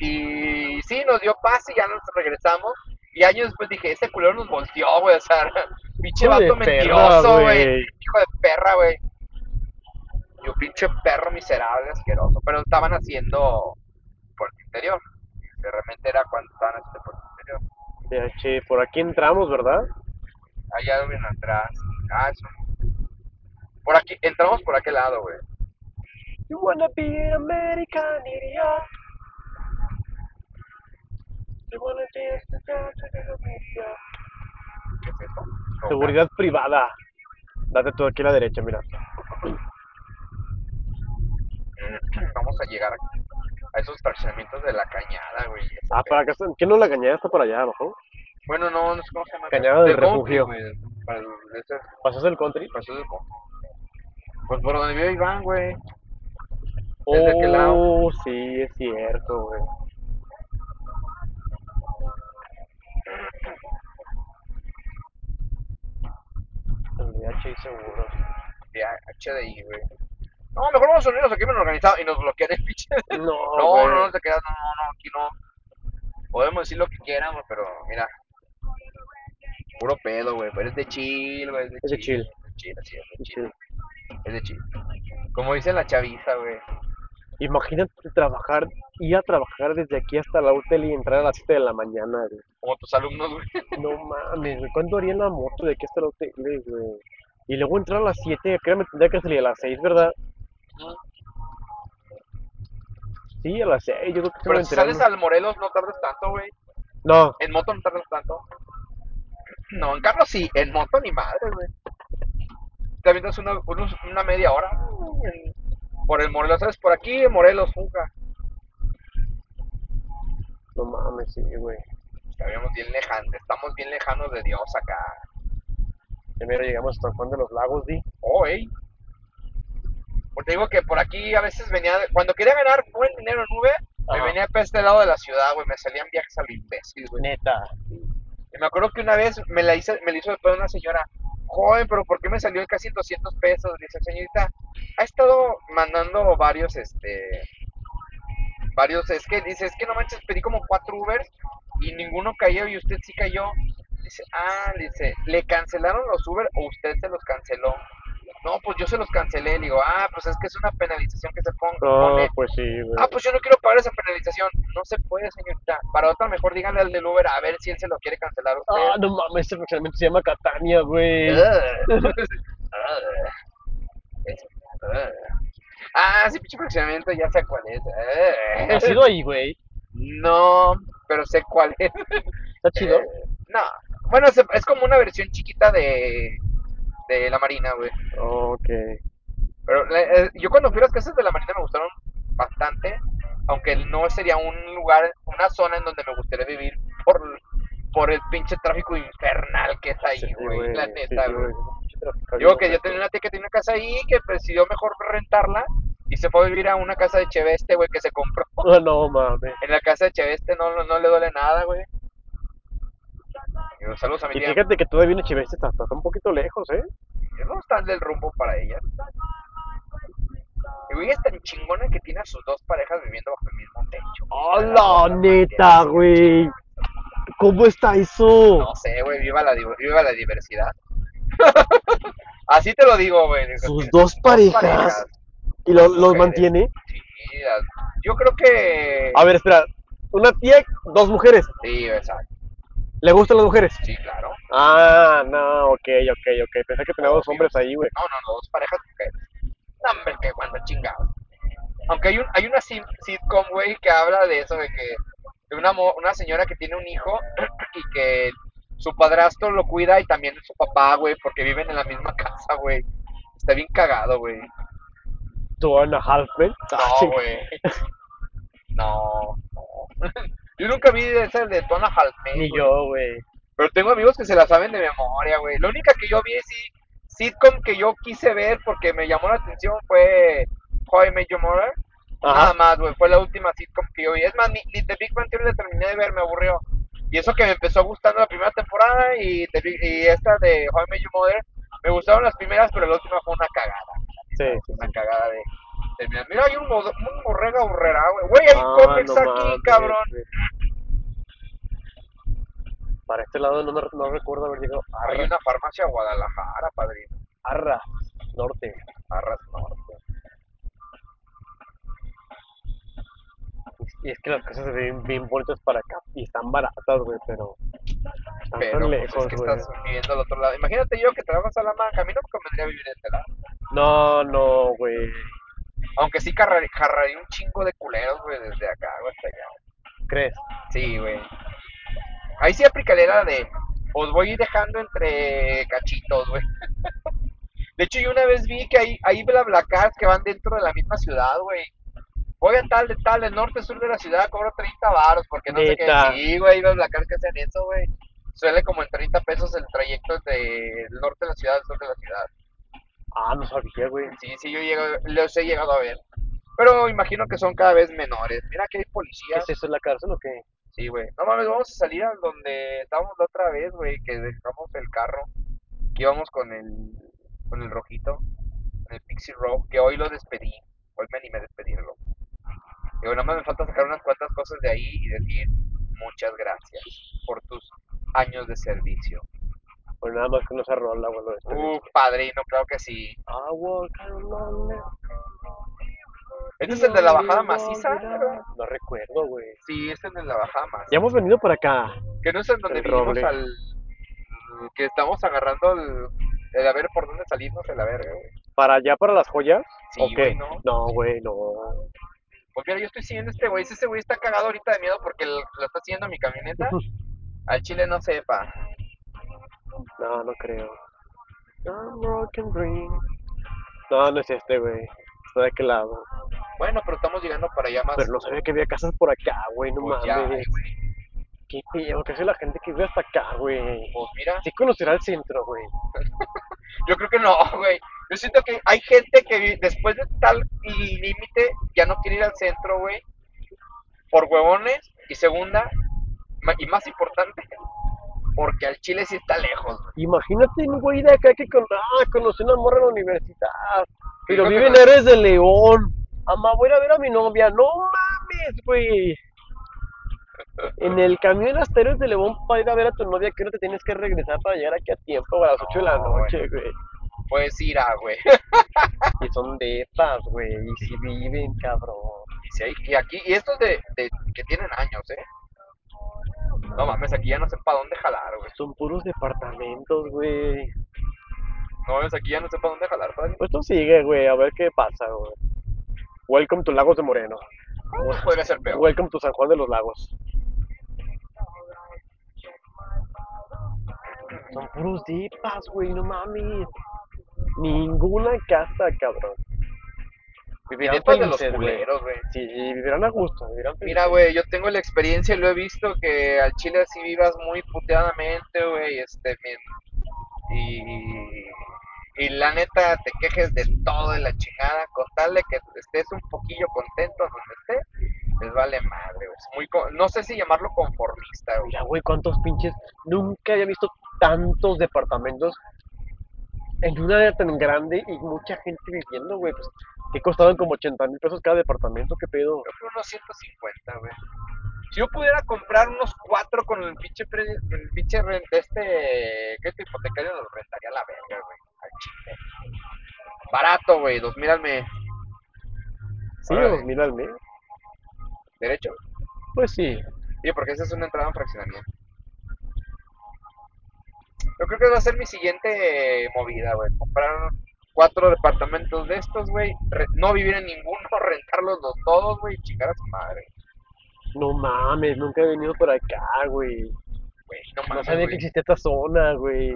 Y sí, nos dio paz y ya nos regresamos. Y años después dije, este culero nos volteó, güey. O sea, pinche vato mentiroso, güey. Hijo de perra, güey. Yo pinche perro miserable, asqueroso. Pero estaban haciendo Puerto Interior. Que realmente era cuando estaban haciendo Puerto Interior. Ya, che, por aquí entramos, ¿verdad? Allá ven atrás. Ah, eso. Por aquí, entramos por aquel lado, güey. You wanna be an American idiot. You wanna be a- Seguridad privada. Date tú aquí a la derecha, mira. Vamos a llegar a esos fraccionamientos de la cañada, güey. Ah, para acá. ¿Quién no la cañada está por allá abajo? Bueno, no, no sé cómo se llama. Cañada del country, Refugio. Para el, ese, ¿Pasas el country? para eso del country. Pues por donde vive Iván, güey. Oh, sí, es cierto, güey. DH y seguros. De HDI, güey. No, mejor vamos a unirnos aquí bien organizado y nos bloquean el pinche. No, No, no, no te quedas, no, no, no, aquí no. Podemos decir lo que quieramos, pero mira. Puro pedo, güey. Pero es de chill, güey. Es de chill. Es de chill, así es, de chill. Es de chill. Como dice la chaviza, güey. Imagínate trabajar, ir a trabajar desde aquí hasta la hotel y entrar a las 7 de la mañana, güey. Como tus alumnos, güey. No mames, güey. ¿Cuánto haría la moto de aquí hasta la hotel, güey? Y luego entrar a las 7, creo que me tendría que salir a las 6, ¿verdad? Sí, a las 6, yo creo que Pero si sales al Morelos no tardas tanto, güey. No, En moto no tardas tanto. No, en carro sí. En moto ni madre, güey. Te avientas una, una media hora en- por el Morelos. ¿Sabes? Por aquí, en Morelos, Fuga. no mames, sí, güey. Estamos bien lejanos. Estamos bien lejanos de Dios acá. Mira, llegamos hasta Juan de los Lagos, di. Oh, ey. Porque digo que por aquí a veces venía, cuando quería ganar buen dinero en Uber, me Ajá. venía para este lado de la ciudad, güey, me salían viajes a lo imbécil, güey. Neta. Y me acuerdo que una vez me la hice, me la hizo después una señora, joven, pero ¿por qué me salió casi 200 pesos? Dice, señorita, ha estado mandando varios, este, varios, es que, dice, es que no manches, pedí como cuatro Ubers y ninguno cayó y usted sí cayó. Dice, ah, dice, ¿le cancelaron los Uber o usted se los canceló? No, pues yo se los cancelé. Le digo, ah, pues es que es una penalización que se pon- No, pone. pues sí, güey. Ah, pues yo no quiero pagar esa penalización. No se puede, señorita. Para otra, mejor díganle al del Uber a ver si él se lo quiere cancelar a usted. Ah, no mames, este fraccionamiento se llama Catania, güey. Ugh. Ah, sí, pinche fraccionamiento, ya sé cuál es. Ugh. ¿Has ido ahí, güey? No, pero sé cuál es. ¿Está chido? Eh, no. Bueno, se- es como una versión chiquita de, de la Marina, güey. Ok. Pero eh, yo cuando fui a las casas de la Marina me gustaron bastante, aunque no sería un lugar, una zona en donde me gustaría vivir por, por el pinche tráfico infernal que es ahí, Sí, güey. La neta, sí, güey. Digo no, que yo tenía una tía que tenía una casa ahí que decidió mejor rentarla y se fue a vivir a una casa de Cheveste, güey, que se compró. Ah, no mames. En la casa de Cheveste no, no, no le duele nada, güey. Saludos a mi Y tía. fíjate que todavía viene Chiveste, está, está un poquito lejos, ¿eh? No están del rumbo para ella. Y güey, es tan chingona que tiene a sus dos parejas viviendo bajo el mismo techo. ¡Hola, neta, güey! ¿Cómo está eso? No sé, güey, viva la, viva la diversidad. Así te lo digo, güey. Sus dos parejas. ¿Y lo- los mujeres. mantiene? Sí, yo creo que... A ver, espera. Una tía, dos mujeres. Sí, exacto. ¿Le gustan las mujeres? Sí, claro. Ah, no, ok, ok, ok. Pensé que tenía dos hombres ahí, güey. No, no, no, dos parejas mujeres. No, hombre, que cuando chingado. Aunque hay, un, hay una sitcom, güey, que habla de eso, de que de una, mo- una señora que tiene un hijo y que su padrastro lo cuida y también su papá, güey, porque viven en la misma casa, güey. Está bien cagado, güey. Two and a half men. Ah, No, ching- güey. No, no. Yo nunca vi ese de Tona Halfman. Ni yo, güey. Pero tengo amigos que se la saben de memoria, güey. La única que yo vi sí, sitcom que yo quise ver porque me llamó la atención fue How I Met Your Mother. Nada Ajá, más, güey. Fue la última sitcom que yo vi. Es más, ni, ni The Big Bang Theory la terminé de ver, me aburrió. Y eso que me empezó gustando la primera temporada y, The Big- y esta de How I Met Your Mother. Me gustaron las primeras, pero la última fue una cagada. sí, sí, Una sí. cagada de Mira, hay un, un borrega burrera, güey. Güey, hay Ah, cómics no aquí, mames, cabrón. güey. Para este lado no, me, no recuerdo haber llegado. Hay una farmacia Guadalajara, padrino. Arra, norte. Arras Norte. Y es que las cosas se ven bien bonitas para acá y están baratas, güey, pero están Pero tan pues es lejos, que güey. estás viviendo al otro lado. Imagínate yo que trabajo en Salamanca. A mí no me convendría vivir en este lado. No, no, güey. Aunque sí jarraría un chingo de culeros, güey, desde acá, güey, hasta allá. ¿Crees? Sí, güey. Ahí sí aplicaría la de, os voy dejando entre cachitos, güey. De hecho, yo una vez vi que hay, hay BlaBlaCars que van dentro de la misma ciudad, güey. Voy a tal, de tal, del norte, sur de la ciudad, cobro 30 varos, porque no sé qué. Sí, güey, hay BlaBlaCars que hacen eso, güey. Suele como en 30 pesos el trayecto del norte de la ciudad al sur de la ciudad. Ah, no sabía, güey. Sí, sí, yo llego, los he llegado a ver. Pero imagino que son cada vez menores. Mira que hay ¿Qué policías. es eso en la cárcel o qué? Sí, güey. No mames, vamos a salir a donde estábamos la otra vez, güey, que dejamos el carro. Que íbamos con el, con el rojito, con el Pixie Row, que hoy lo despedí. Hoy me animé a despedirlo. Y bueno, nada más me falta sacar unas cuantas cosas de ahí y decir muchas gracias por tus años de servicio. Pues nada más con esa rola, güey, lo despedí. Uh, padrino, claro que sí. Este es el de la bajada maciza. No recuerdo, güey. Sí, este es el de la bajada maciza. Ya hemos venido para acá. Que no es en donde El vinimos roble. al. Que estamos agarrando el. el a ver por dónde salirnos de la verga, güey. ¿Para allá, para las joyas? Sí, ¿O qué? güey, ¿no? No, güey, no. Pues mira, yo estoy siguiendo a este güey. Ese güey está cagado ahorita de miedo porque lo está siguiendo mi camioneta. Al chile no sepa. No, no creo. I'm broken green. No, no es este, güey. Está de aquel lado. Bueno, pero estamos llegando para allá más. Pero no sabía que había casas por acá, güey, no Pues ya, mames. güey. Qué pedo, que hace la gente que vive hasta acá, güey. Pues mira, Sí conocerá el centro, güey. yo creo que no, güey. Yo siento que hay gente que vi- después de tal límite ya no quiere ir al centro, güey. Por huevones. Y segunda, ma- y más importante, porque al chile sí está lejos, güey. Imagínate un güey de acá que con... ah, conoció una morra en la universidad. Pero Creo vive en no- Ares de León. Mamá, voy a ir a ver a mi novia. No mames, güey. En el camión hasta Ares de León para ir a ver a tu novia que no te tienes que regresar para llegar aquí a tiempo a las 8 de la No, noche, güey. Puedes ir a, güey. Y son de estas, güey. Y si viven, cabrón. Y, si hay- y aquí, y estos de, de que tienen años, ¿eh? No mames, aquí ya no sé para dónde jalar, güey. Son puros departamentos, güey. No mames, aquí ya no sé para dónde jalar, padre. Pues tú sigue, güey, a ver qué pasa, güey. Welcome to Lagos de Moreno. Podría ser peor. Welcome to San Juan de los Lagos. Son puros dipas, güey, no mames. Ninguna casa, cabrón. Vivirán de los culeros, güey. Sí, vivirán a gusto, vivirán. Mira, güey, yo tengo la experiencia y lo he visto que al chile así vivas muy puteadamente, güey, este, men, y, y la neta te quejes de todo de la chingada, con tal de que estés un poquillo contento donde estés, les vale madre, güey. Muy, no sé si llamarlo conformista, güey. Mira, güey, cuántos pinches. Nunca había visto tantos departamentos en una área tan grande y mucha gente viviendo, güey. Pues, que costaban como 80 mil pesos cada departamento, qué pedo. Creo que unos 150, güey. Si yo pudiera comprar unos cuatro con el pinche, pre- el pinche rent, este, que este hipotecario los rentaría a la verga, güey, al chile. Barato, güey, dos mil al mes. Sí, Órale. dos mil al mes. ¿Derecho? Pues sí. Sí, porque esa es una entrada en fraccionamiento. Yo creo que va a ser mi siguiente movida, güey. Comprar cuatro departamentos de estos, güey. No vivir en ninguno, rentarlos los todos, güey. Chingar a su madre. No mames, nunca he venido por acá, güey. Güey, no sabía que existía esta zona, güey.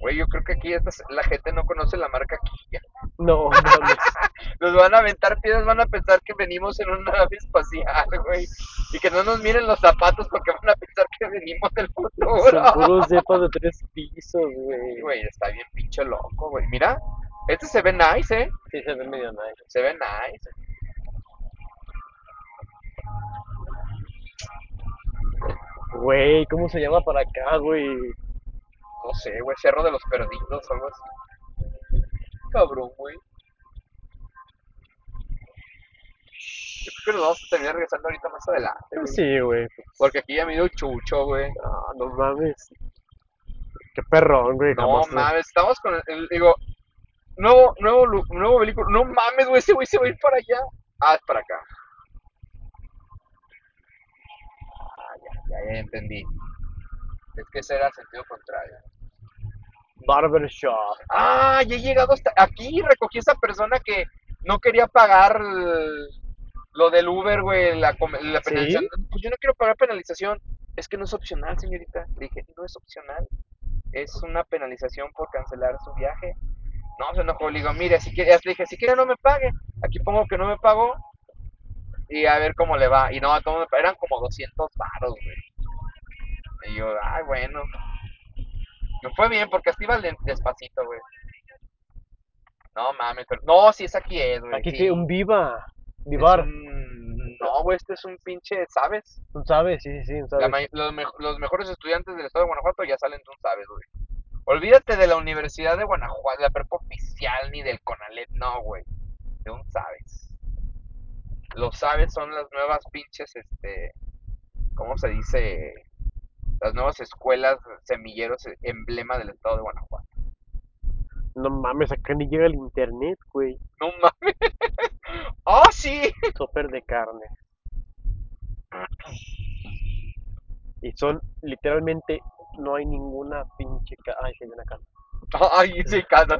Güey, yo creo que aquí estas, la gente no conoce la marca Kia. No, no. nos van a aventar piedras, van a pensar que venimos en una nave espacial, güey. Y que no nos miren los zapatos porque van a pensar que venimos del futuro. Son puros cepas de tres pisos, güey. Güey, está bien pinche loco, güey. Mira, este se ve nice, ¿eh? Sí, se ve medio nice. Se ve nice. Güey, ¿cómo se llama para acá, güey? No sé, güey, Cerro de los Perdidos o algo así. Cabrón, güey. Yo creo que nos vamos a terminar regresando ahorita más adelante, Pues güey. sí, güey. Porque aquí ya me dio chucho, güey. Ah, no mames. Qué perrón, güey. No Jamás. mames, estamos con el, el- digo, nuevo, nuevo, nuevo vehículo. No mames, güey, ese güey se va a ir para allá. Ah, es para acá. Ah, ya, ya, ya entendí. Es que ese era sentido contrario. Barbershop. Ah, ya he llegado hasta aquí. Recogí esa persona que no quería pagar el- lo del Uber, güey, la, la ¿Sí? penalización. Pues yo no quiero pagar penalización. Es que no es opcional, señorita. Le dije, no es opcional. Es una penalización por cancelar su viaje. No, se enojó. Le digo, mire, si quiere, le dije, si quiere no me pague. Aquí pongo que no me pagó y a ver cómo le va. Y no, todo me- eran como 200 varos, güey. Y yo, ay, bueno. Me fue bien porque hasta iba despacito, güey. No mames, pero... No, sí, es aquí, es, güey. Aquí sí. un viva. Vivar. un- No, güey, este es un pinche, ¿sabes? ¿Tú sabes? Sí, sí, sí, sabes. may- los, los mejores estudiantes del estado de Guanajuato ya salen de un sabes, güey. Olvídate de la Universidad de Guanajuato, la prepa oficial, ni del CONALEP, no, güey. De un sabes. Los sabes son las nuevas pinches, este, ¿cómo se dice? Las nuevas escuelas semilleros eh, emblema del estado de Guanajuato. No mames, acá ni llega el internet, güey. No mames. ¡Ah, sí! Súper de carne. Y son literalmente no hay ninguna pinche casa. Ay, sí hay una casa. Ay, sí, casa.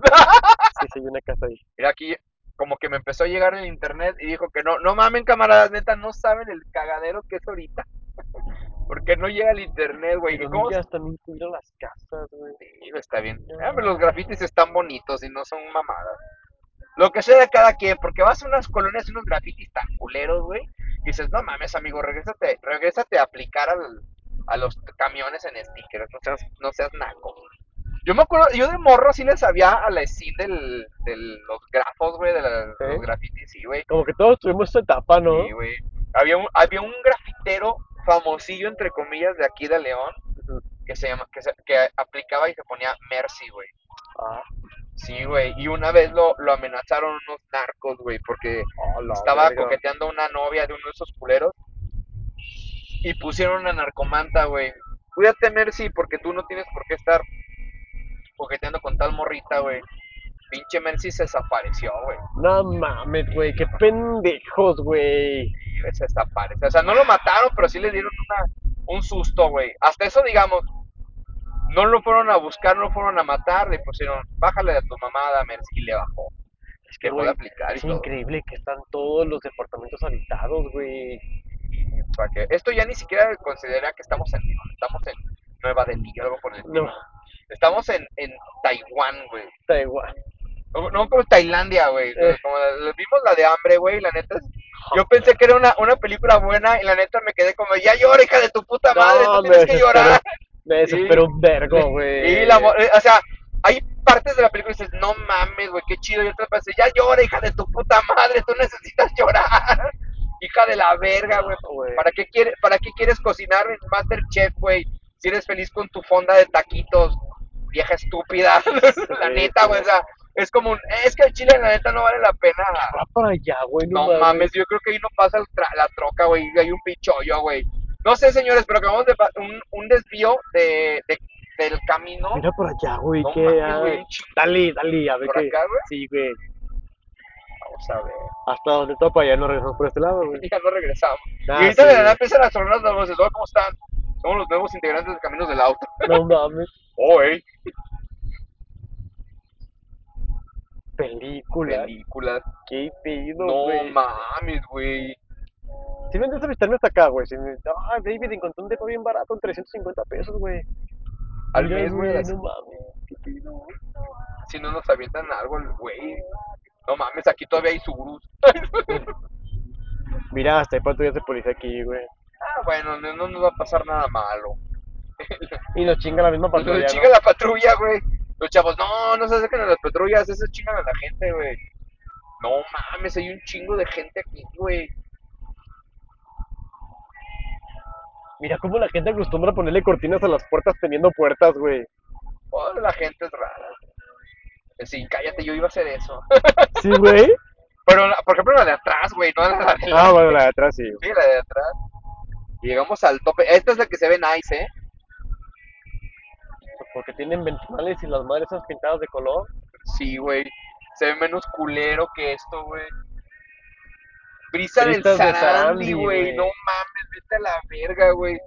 Sí, sí hay una casa ahí. Mira aquí, como que me empezó a llegar el internet y dijo que no, no mamen camaradas, neta, no saben el cagadero que es ahorita. Porque no llega el internet, güey. ¿Y Pero cómo llegas también las casas, güey. Sí, está bien. Ah, los grafitis están bonitos y no son mamadas. Lo que sea de cada quien, porque vas a unas colonias y unos grafitis tan culeros, güey. Y dices, no mames, amigo, regrésate, regrésate a aplicar al- a los camiones en stickers, no seas, no seas naco. Yo me acuerdo, yo de morro sí le sabía a la scene del, de los grafos, güey, de la- ¿Sí? los grafitis, sí, güey. Como que todos tuvimos esa etapa, ¿no? Sí, güey. Había un, había un grafitero famosillo, entre comillas, de aquí de León, que se llama, que, se- que aplicaba y se ponía Mercy, güey. Ah, Sí, güey. Y una vez lo, lo amenazaron unos narcos, güey, porque a la estaba verga. coqueteando a una novia de uno de esos culeros. Y pusieron una narcomanta, güey. Cuídate, Mercy, porque tú no tienes por qué estar coqueteando con tal morrita, güey. Pinche Mercy se desapareció, güey. No mames, güey, qué pendejos, güey. Se desapareció. O sea, no lo mataron, pero sí le dieron una, un susto, güey. Hasta eso, digamos, no lo fueron a buscar, no lo fueron a matar. Le pusieron, bájale a tu mamada, Mercy, y le bajó. Es que, Dejó güey, de aplicar y es todo. increíble que están todos los departamentos habitados, güey. esto ya ni siquiera considera que estamos en estamos en Nueva Delhi o algo por el estilo. No, Estamos en, en Taiwán, güey. igual. No, como Tailandia, güey. Eh. Como la- vimos la de hambre, güey. La neta, yo pensé que era una, una película buena y la neta me quedé como, ya llora, hija de tu puta madre, No, tienes que desesperó. llorar. Me desespero un vergo, güey. Y la, eh, o sea, hay partes de la película que dices, no mames, güey, qué chido. Y otras partes, ya llora, hija de tu puta madre, tú necesitas llorar. Hija de la verga, güey. ¿Para qué, quiere, ¿Para qué quieres cocinar en Masterchef, güey? Si eres feliz con tu fonda de taquitos, vieja estúpida. la neta, sí. güey. O sea, es como un. Es que el chile, la neta, no vale la pena. Va para allá, güey. No mames, yo creo que ahí no pasa tra- la troca, güey. Hay un pichoyo, güey. No sé, señores, pero acabamos de un, un desvío de, de- del camino. Mira por allá, güey. No ¿qué mames. Dale, dale, a ver ¿Por qué. acá, güey? Sí, güey. Vamos a ver. Hasta donde topa, ya no regresamos por este lado, güey. Ya no regresamos. Ah, y ahorita sí. de la nada empiezan a sonar las voces. "Hola, ¿Cómo están? Somos los nuevos integrantes de Caminos del Auto. No mames. Oh, ey. Película. Películas. Qué pedo, No güey. mames, güey. Si vendes a visitarme hasta acá, güey. Si me... Ay, David, encontré un depo bien barato en 350 pesos, güey. Al mes, güey. No mames. Qué pedo. Si no nos avientan algo, güey. No mames, aquí todavía hay Subarus. Mira, hasta hay patrullas de policía aquí, güey. Ah, bueno, no, no nos va a pasar nada malo. Y nos chinga la misma patrulla, Nos ¿no? chinga la patrulla, güey. Los chavos, no, no se acerquen a las patrullas, esos chingan a la gente, güey. No mames, hay un chingo de gente aquí, güey. Mira cómo la gente acostumbra ponerle cortinas a las puertas teniendo puertas, güey. Oh, la gente es rara. Sí, cállate, yo iba a hacer eso. Sí, güey. Pero, la- por ejemplo, la de atrás, güey, no la de Ah, adelante. bueno, la de atrás sí. Sí, la de atrás. Y llegamos al tope. Esta es la que se ve nice, ¿eh? Porque tienen ventanales y las madres esas pintadas de color. Sí, güey. Se ve menos culero que esto, güey. Brisa del Sarandi, güey. No mames, vete a la verga, güey.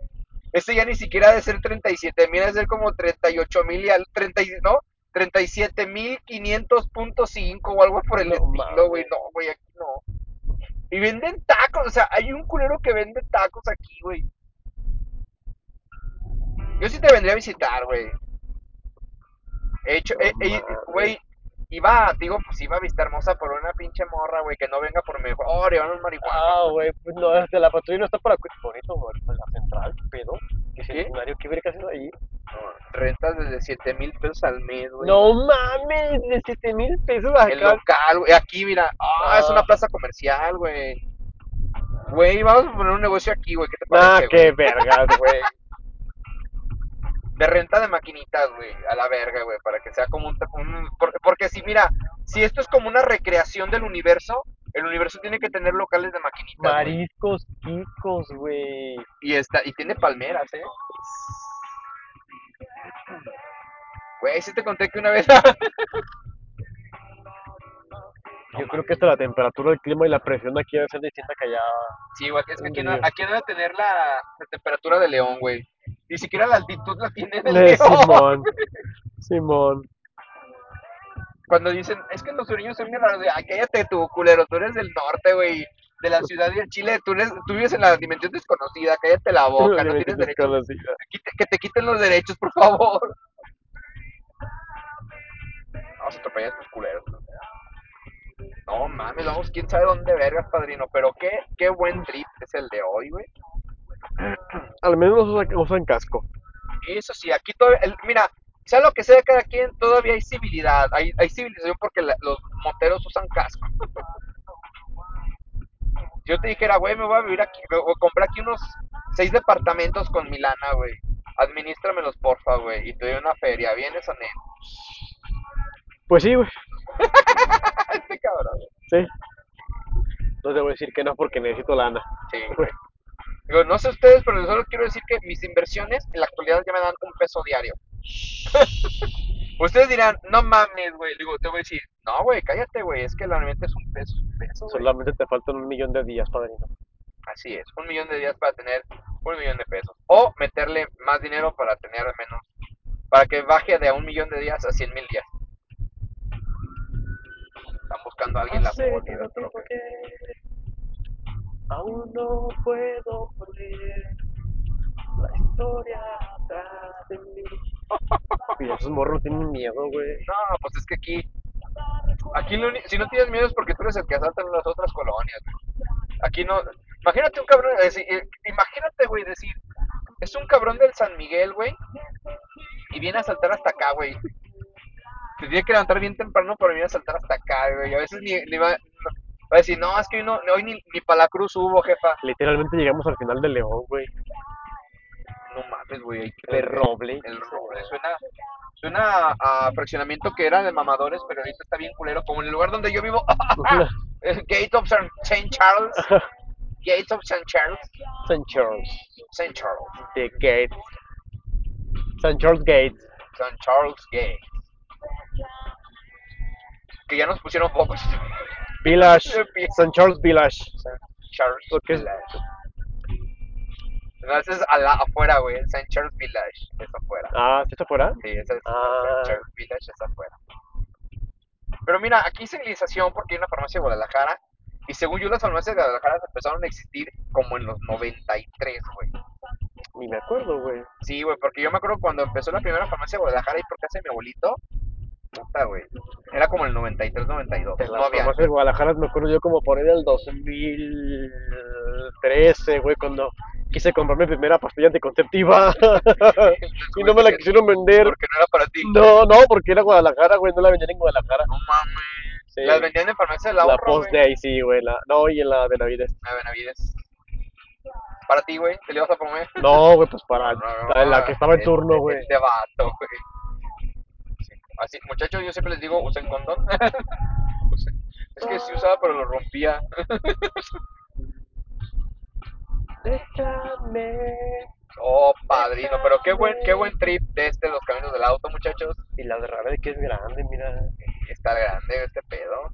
Este ya ni siquiera ha de ser 37 mil, ha de ser como 38 mil y al 30, y- ¿no? 37 mil 500.5 o algo por el No estilo, güey. No, güey, aquí no. Y venden tacos, o sea, hay un culero que vende tacos aquí, güey. Yo sí te vendría a visitar, güey. He hecho, No eh, eh, güey, iba, digo, pues iba a visitar hermosa por una pinche morra, güey, que no venga por mejor. Oh, le van los marihuanos. Ah, güey, pues no, este, la patrulla no está para... Bonito, güey, pues la central, ¿qué pedo? ¿Qué ¿Qué? centenario? ¿Qué verga haciendo ahí? Rentas desde 7 mil pesos al mes, güey. No mames, de 7 mil pesos El acá. local, güey, aquí, mira. Ah, es Ah. una plaza comercial, güey. Güey, vamos a poner un negocio aquí, güey. ¿Qué te Nah, parece, qué güey? vergas, güey. De renta de maquinitas, güey. A la verga, güey. Para que sea como un, un- por- porque si, mira, si esto es como una recreación del universo, el universo tiene que tener locales de maquinitas. Mariscos picos, güey. Y, está, y tiene palmeras, ¿eh? Güey, sí te conté que una vez. Yo creo que hasta la temperatura del clima y la presión aquí debe ser distinta que allá. sí, güey, es que aquí no, aquí debe tener la, la temperatura de León, güey. Ni siquiera la altitud la tiene de Le León. Simón. Simón. Cuando dicen, es que los sureños son bien raros, de, "Ay, cállate tú, culero, tú eres del norte, güey, de la ciudad de Chile, tú, eres, tú vives en la dimensión desconocida, cállate la boca, no tienes derecho, desconocida. quite- que te quiten los derechos, por favor. Vamos a atropellar a estos culeros. No mames, vamos, quién sabe dónde vergas, padrino, pero qué, qué buen trip es el de hoy, güey. Al menos usan, usan casco. Eso sí, aquí todavía, el- mira, sea lo que sea de cada quien, todavía hay civilidad, hay, hay civilización porque la- los moteros usan casco. Yo te dijera, güey, me voy a vivir aquí, o compré aquí unos seis departamentos con mi lana, güey. Administramelos, porfa, güey, y te doy una feria, ¿vienes o no? Pues sí, güey. Este cabrón. Sí. No te voy a decir que no porque necesito lana. Sí. Digo, no sé ustedes, pero solo quiero decir que mis inversiones en la actualidad ya me dan un peso diario. Ustedes dirán, no mames, güey. Digo, te voy a decir, no, güey, cállate, güey. Es que la neta es un peso, un. Solamente te faltan un millón de días, padrino. Así es, un millón de días para tener un millón de pesos. O meterle más dinero para tener menos, para que baje de a un millón de días a cien mil días. Están buscando a alguien la que aún no puedo poner la historia atrás de mí. Y esos morros tienen miedo, güey. No, pues es que aquí, aquí lo uni- si no tienes miedo es porque tú eres el que asalta en las otras colonias, güey. Aquí no, imagínate un cabrón, decir, eh, imagínate, güey, decir, es un cabrón del San Miguel, güey, y viene a saltar hasta acá, güey. Tiene que levantar bien temprano para venir a saltar hasta acá, güey. A veces ni, ni va, va a decir, no, es que hoy, no, hoy ni, ni para la cruz hubo, jefa. Literalmente llegamos al final del León, güey. No mames, güey, ver roble. El roble suena, suena a, fraccionamiento que era de mamadores, pero ahorita está bien culero. Como en el lugar donde yo vivo, el Gate of St. Charles. Gate of St. Charles. St. Charles. St. Charles. The Gates. St. Charles Gates. St. Charles Gate. Que ya nos pusieron pocos. Village. St. Charles Village. St. Charles es- Village. No, ese es a la- afuera, güey. St. Charles Village. Es afuera. Ah, ¿sí está afuera? Sí, ese es Ah. St. Charles Village, es afuera. Pero mira, aquí civilización porque hay una farmacia de Guadalajara. Y según yo, las farmacias de Guadalajara empezaron a existir como en los 93, güey. Ni me acuerdo, güey. Sí, güey, porque yo me acuerdo cuando empezó la primera farmacia de Guadalajara y por casa de mi abuelito. Puta, güey. Era como el 93, 92. En No había. de Guadalajara me acuerdo yo como por ahí del 2013, güey, cuando quise comprar mi primera pastilla anticonceptiva y no me la quisieron vender. Porque no era para ti. No, no, porque era Guadalajara, güey, no la vendían en Guadalajara. No mames. Sí. Las vendían en farmacia del La ahorro, post güey. day, sí, güey, la, no, y en la de Navidad. Ah, Benavides. Para ti, güey, ¿te lo ibas a poner? No, güey, pues para No, no, la que estaba en turno, güey. este vato, güey. Sí. Así, muchachos, yo siempre les digo, usen condón. Es que sí usaba, pero lo rompía. Déjame. Oh, padrino, pero qué buen, qué buen trip de este, los caminos del auto, muchachos. Y la de que es grande, mira. Está grande este pedo.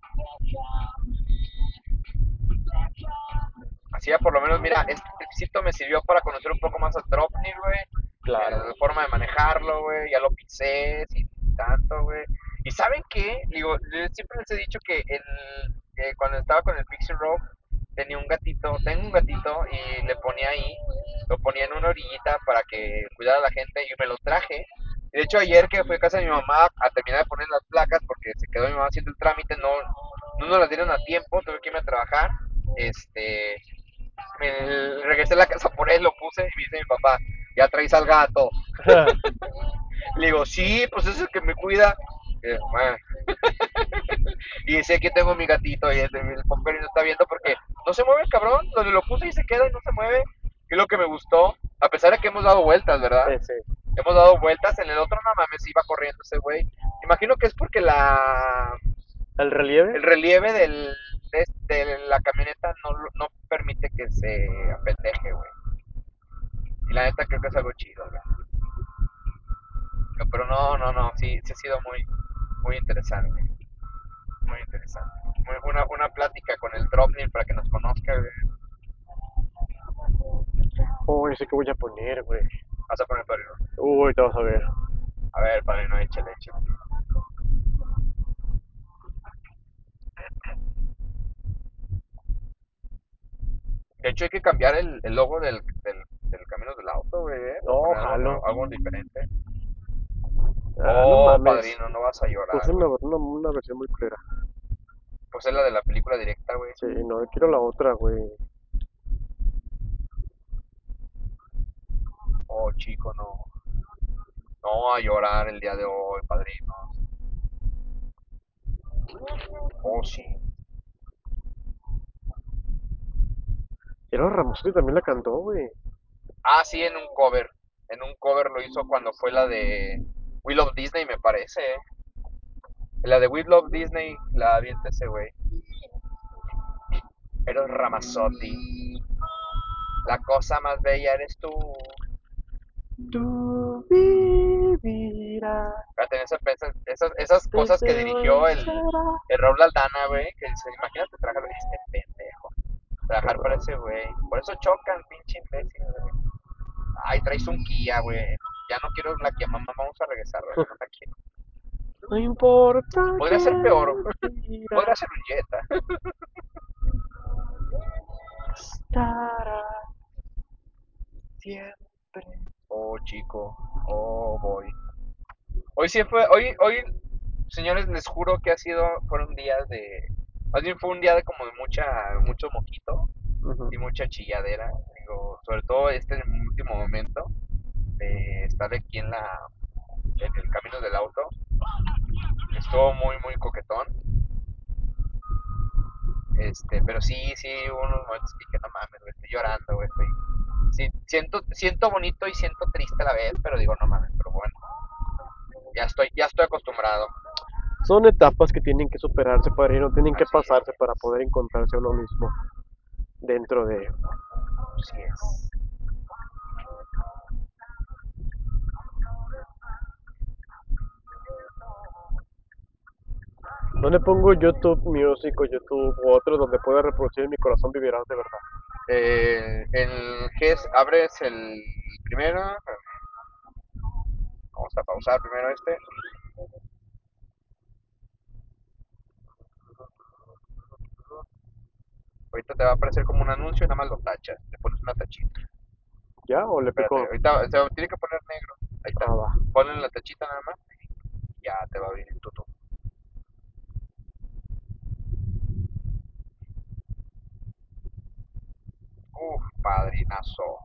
Así ya por lo menos, mira, este tripcito me sirvió para conocer un poco más a Dropnir, güey. Claro. La forma de manejarlo, güey. Ya lo pisé sin tanto, güey. Y ¿saben qué? Digo, yo siempre les he dicho que, el, que cuando estaba con el Pixie Rock tenía un gatito, tengo un gatito y le ponía ahí, lo ponía en una orillita para que cuidara a la gente y me lo traje. De hecho, ayer que fui a casa de mi mamá a terminar de poner las placas porque se quedó mi mamá haciendo el trámite, no, no nos las dieron a tiempo, tuve que irme a trabajar. Este, me regresé a la casa por él, lo puse y me dice mi papá, ya traes al gato. Le digo, sí, pues es el que me cuida. Y, yo, "Bueno". Y dice, aquí tengo mi gatito y el, el Pomper está viendo porque no se mueve el cabrón, donde lo puse y se queda y no se mueve. Es lo que me gustó, a pesar de que hemos dado vueltas, ¿verdad? Sí, sí. Hemos dado vueltas, en el otro no mames iba corriendo ese güey. Imagino que es porque la ¿El relieve? el relieve del, de, de la camioneta no, no permite que se apendeje, güey. Y la neta creo que es algo chido, güey. Pero no, no, no, sí, sí ha sido muy, muy interesante. Muy interesante. Muy- una, una plática con el Dropnil para que nos conozca, güey. Uy, ese que voy a poner, güey. Vas a poner padrino. Uy, te vas a ver. A ver, padrino, échale, échale. De hecho, hay que cambiar el, el logo del, del, del camino del auto, güey. ¿eh? No, algo, jalo. algo diferente. Ah, no oh, mames. padrino, no vas a llorar. Puse güey. una, una, una versión muy culera. Pues es la de la película directa, güey. Sí, no, quiero la otra, güey. Oh, chico, no. No a llorar el día de hoy, padrino. Oh, sí. Y ahora Ramosotti también la cantó, güey. Ah, sí, en un cover. En un cover lo hizo cuando fue la de We Love Disney, me parece. ¿eh? La de We Love Disney la avienta ese güey. Eres Ramazzotti. La cosa más bella eres tú. Tú vivirás. Fíjate, esas, esas, esas, cosas que dirigió el, el Raúl Aldana, güey. Que dice, imagínate trabajar este pendejo. Trabajar para ese güey. Por eso chocan, pinche imbécil, güey. Ay, traes un Kia, güey. Ya no quiero la Kia, mamá. Vamos a regresar. No la quiero. No importa. Podría que ser peor. Podría ser un Jetta. estará siempre. Oh, chico. Oh, boy. Hoy sí fue, hoy, hoy, señores, les juro que ha sido, fueron días de, más bien fue un día de como de mucha, mucho moquito y mucha chilladera. Digo, sobre todo este último momento de estar aquí en la, en el camino del auto. Estuvo muy, muy coquetón. Este, pero sí, sí, hubo unos momentos que dije, no mames, güey, estoy llorando, güey, estoy, sí, siento, siento bonito y siento triste a la vez, pero digo, no mames, pero bueno, ya estoy, ya estoy acostumbrado. Son etapas que tienen que superarse, padrino, tienen que pasarse es. para poder encontrarse a uno mismo dentro de... Así es. ¿Dónde pongo YouTube Music o YouTube u otro donde pueda reproducir mi corazón vivirá de verdad? Eh, el GES, abres el primero. Vamos a pausar primero este. Ahorita te va a aparecer como un anuncio y nada más lo tachas. Le pones una tachita. ¿Ya? ¿O le Espérate, pico? ahorita se tiene que poner negro. Ahí está. Ah. Ponle la tachita nada más. y Ya te va a abrir el tutu. Uf, padrinazo.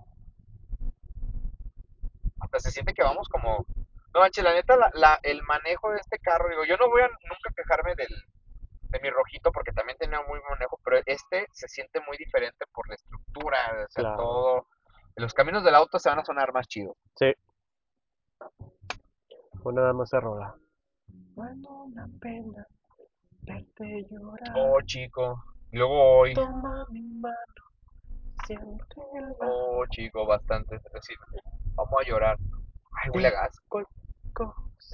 Hasta se siente que vamos como. No, manches, la neta, la, la- el manejo de este carro, digo, yo no voy a nunca quejarme del, de mi rojito porque también tenía muy buen manejo, pero este se siente muy diferente por la estructura, o sea, Claro. todo, Los caminos del auto se van a sonar más chido. Sí. Pues nada más se rola. Bueno, una pena verte llorar. Oh, chico. Y luego hoy. Toma mi mano, Oh, chico, bastante. Es decir, vamos a llorar. Ay, huele a gas.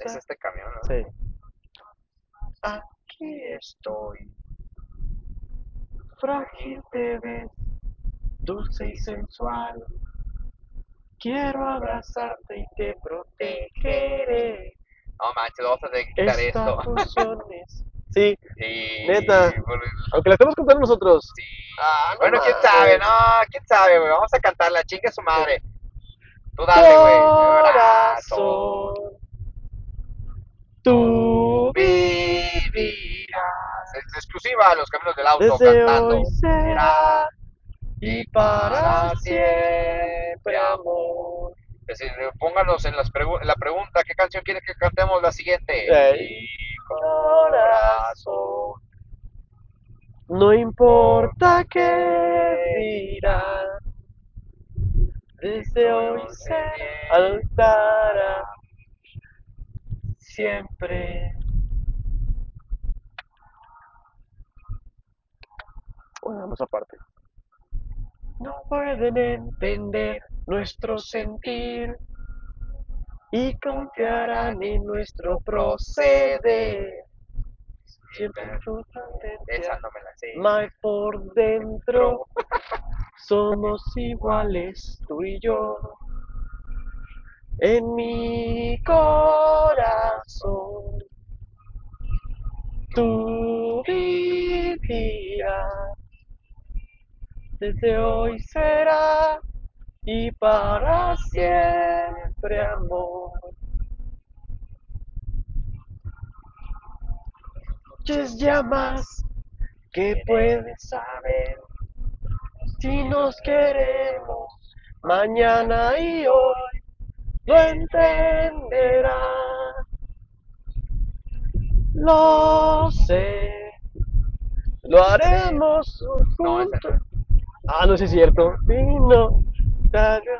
Es este camión, ¿no? Sí. Aquí estoy. Frágil te ves, dulce y sensual. Quiero abrazarte y te protegeré. No manches, vamos a tener que quitar Esta esto. Sí, Sí, Neta. por- aunque la estemos contando nosotros. sí. Ah, no bueno, quién sabe, no, quién sabe, güey. Vamos a cantarla, chingue su madre. Tú dale, güey. Corazón. Tú vivirás. Es exclusiva a los caminos del auto desde cantando. hoy será y para siempre amor. Es decir, pónganos en, las pregu- en la pregunta qué canción quiere que cantemos la siguiente. Ey. Corazón. No importa qué dirán, desde hoy se alzará siempre. Bueno, vamos aparte. No pueden entender nuestro sentir y confiarán en nuestro proceder. Siempre Esa no me la sé. más por dentro somos iguales tú y yo. En mi corazón tú vivirás. Desde hoy será y para siempre amor. Noches llamas que puedes saber si nos queremos mañana y hoy lo entenderás. Lo sé, lo haremos juntos. Ah, no, sí es cierto. Sí, no. Ya, ya.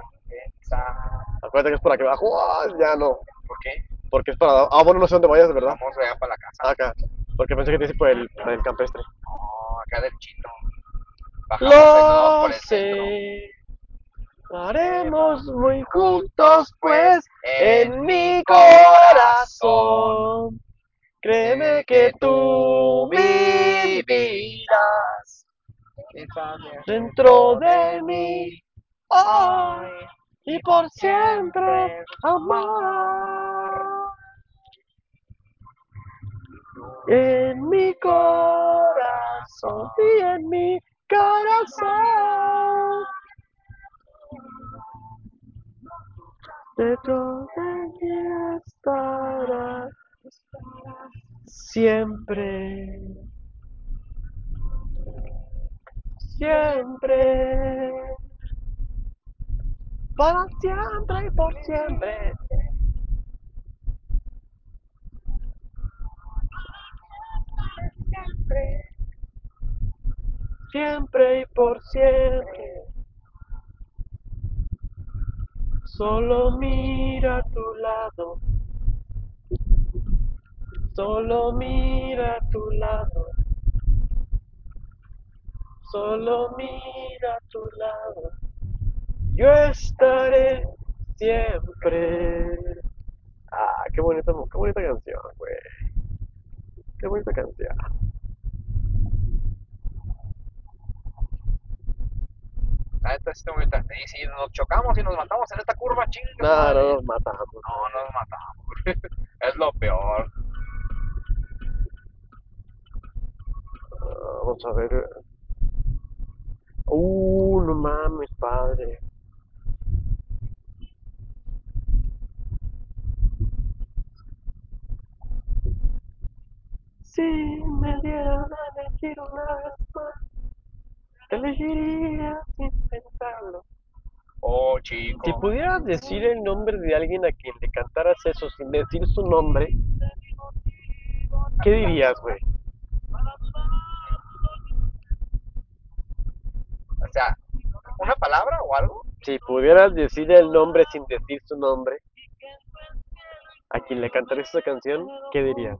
Acuérdate que es por aquí abajo. Ah, ya no. ¿Por qué? Porque es para. Ah, bueno, no sé dónde vayas, verdad. Vamos allá para la casa. Acá. Porque pensé que te hice por el, por el campestre. No, acá del chino. Bajamos Lo por el centro. sé. Haremos muy juntos, pues, en mi corazón. Créeme que tú vivirás dentro de mí hoy y por siempre, amor. En mi corazón y en mi corazón. Dentro de mí estarás siempre. Siempre. Para siempre y por siempre. Siempre. Siempre y por siempre. Solo mira a tu lado. Solo mira a tu lado. Solo mira a tu lado. Yo estaré siempre. Ah, qué bonita, qué bonita canción, güey. Qué bonita canción. La neta sí está bonita. Y si nos chocamos y nos matamos en esta curva, chingue. su No, no nos matamos. No, no nos matamos. es lo peor. Ah, Vamos a ver. Uh, no mames, padre. Si me dieran a elegir una vez más, te elegiría sin pensarlo. Oh, chico. Si pudieras decir el nombre de alguien a quien le cantaras eso sin decir su nombre, ¿qué dirías, güey? O sea, ¿una palabra o algo? Si pudieras decir el nombre sin decir su nombre, a quien le cantarías esa canción, ¿qué dirías?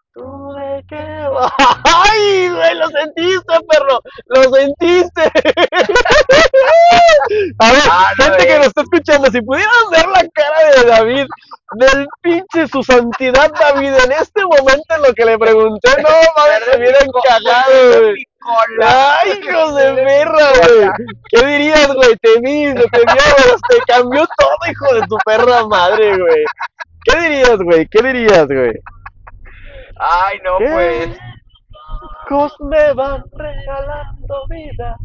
¿Tú de qué? ¡Ay, güey! ¡Lo sentiste, perro! ¡Lo sentiste! A ver, Ah, no, gente que eh. nos está escuchando, si pudieran ver la cara de David, del pinche su santidad David, en este momento en lo que le pregunté, no mames, se viene encajado, güey. ¡Ay, hijos de perra, güey! ¿Qué dirías, güey? Te vi, te vio, te cambió todo, hijo de tu perra madre, güey. ¿Qué dirías, güey? ¿Qué dirías, güey? Ay, no, ¿Qué? pues. Cos me van regalando vida.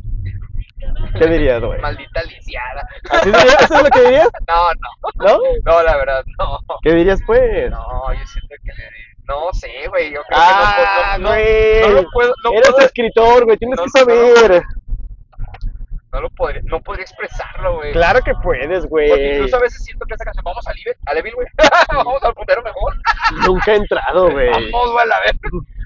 ¿Qué dirías, güey? Maldita lisiada. ¿Así dirías? ¿Eso es lo que dirías? No, no. ¿No? No, la verdad, no. ¿Qué dirías, pues? No, yo siento que le No sé, güey. Yo creo Ah, que no, no, no, no lo puedo. No, Eres puedo, escritor, güey, tienes no- que saber. No lo podría, no podría expresarlo, güey. Claro que puedes, Porque güey. incluso a veces siento que esa canción. Vamos a Live, a Levil, güey. Vamos al puntero mejor. Nunca he entrado, güey. Vamos, güey, a ver.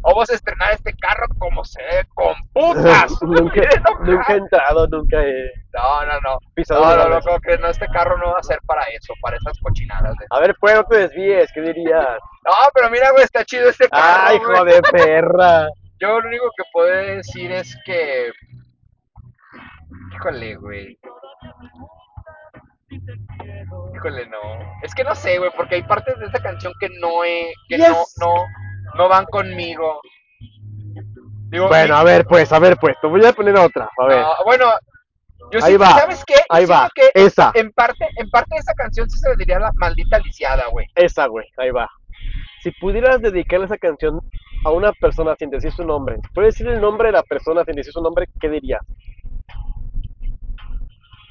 Vamos a estrenar este carro como se debe, con putas. nunca, nunca he entrado, nunca he No, no, no. pisado No, no, no, creo que no, este carro no va a ser para eso, para esas cochinadas. güey. A ver, pues, no te desvíes, ¿qué dirías? No, pero mira, güey, está chido este carro. ¡Ay, hijo de perra! Yo lo único que puedo decir es que. Híjole, güey. Híjole, no. Es que no sé, güey, porque hay partes de esta canción que no he, que Yes. no, no, no van conmigo. Digo, Bueno, a ver, pues, a ver, pues, te voy a poner otra, a ver. no, bueno, yo Ahí va, ¿sabes qué? Ahí va, que esa, en parte, en parte de esa canción sí se le diría la maldita lisiada, güey. esa, güey, ahí va. Si pudieras dedicarle esa canción a una persona sin decir su nombre, puedes decir el nombre de la persona sin decir su nombre, ¿qué dirías?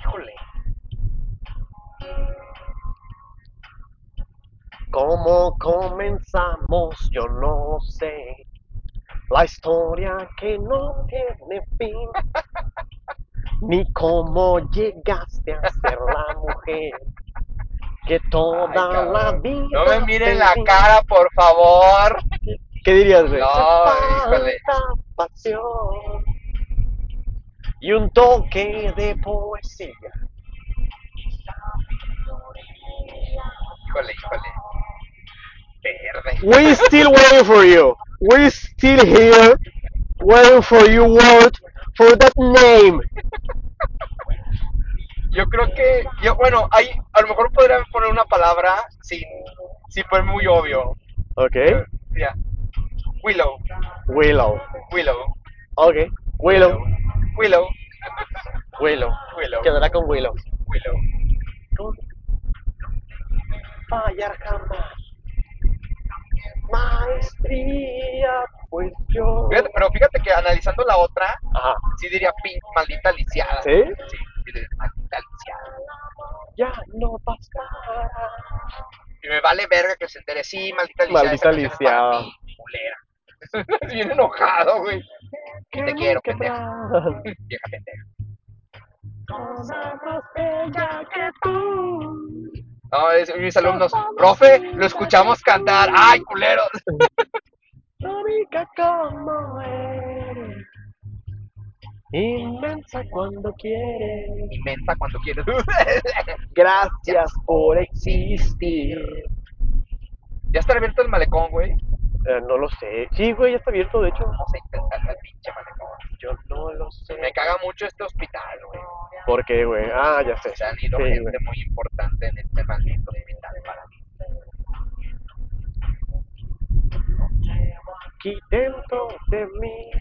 Híjole. ¿Cómo comenzamos? Yo no sé. La historia que no tiene fin. Ni cómo llegaste a ser la mujer que toda la vida. No me miren la cara, por favor. ¿Qué dirías, güey? No, híjole. pasión y un toque de poesía. Híjole, híjole. Verde. We still waiting for you. We still here waiting for you word for that name. Yo creo que, yo, bueno, hay, a lo mejor podrían poner una palabra sin, sin poner muy obvio. Ok. Ya. Willow, Willow. Willow, Ok. Willow. Willow, Willow. Willow, Quedará con Willow. Willow. Fallar jamás. Maestría, pues yo. Fíjate, pero fíjate que analizando la otra, Ajá. sí diría pin, maldita lisiada. ¿Sí? Sí, sí diría maldita lisiada. Ya no bastará. Y me vale verga que se entere, sí, maldita lisiada. Maldita lisiada. culera. Bien enojado, güey. Que Te quiero, pendeja. Vieja pendeja. cosa más bella que tú. No, es mis alumnos. Profe, lo escuchamos cantar. ¡Ay, culeros! Única como eres. Inmensa cuando quieres. Inmensa cuando quieres. Gracias por existir. ya está abierto el malecón, güey. Eh, no lo sé. Sí, güey, ya está abierto, de hecho. Vamos a intentar el pinche malecón. Yo no lo sé. Me caga mucho este hospital, güey. ¿Por qué, güey? Ah, ya sé. Se han ido Sí, gente güey. muy importante en este maldito hospital para mí. Aquí dentro de mí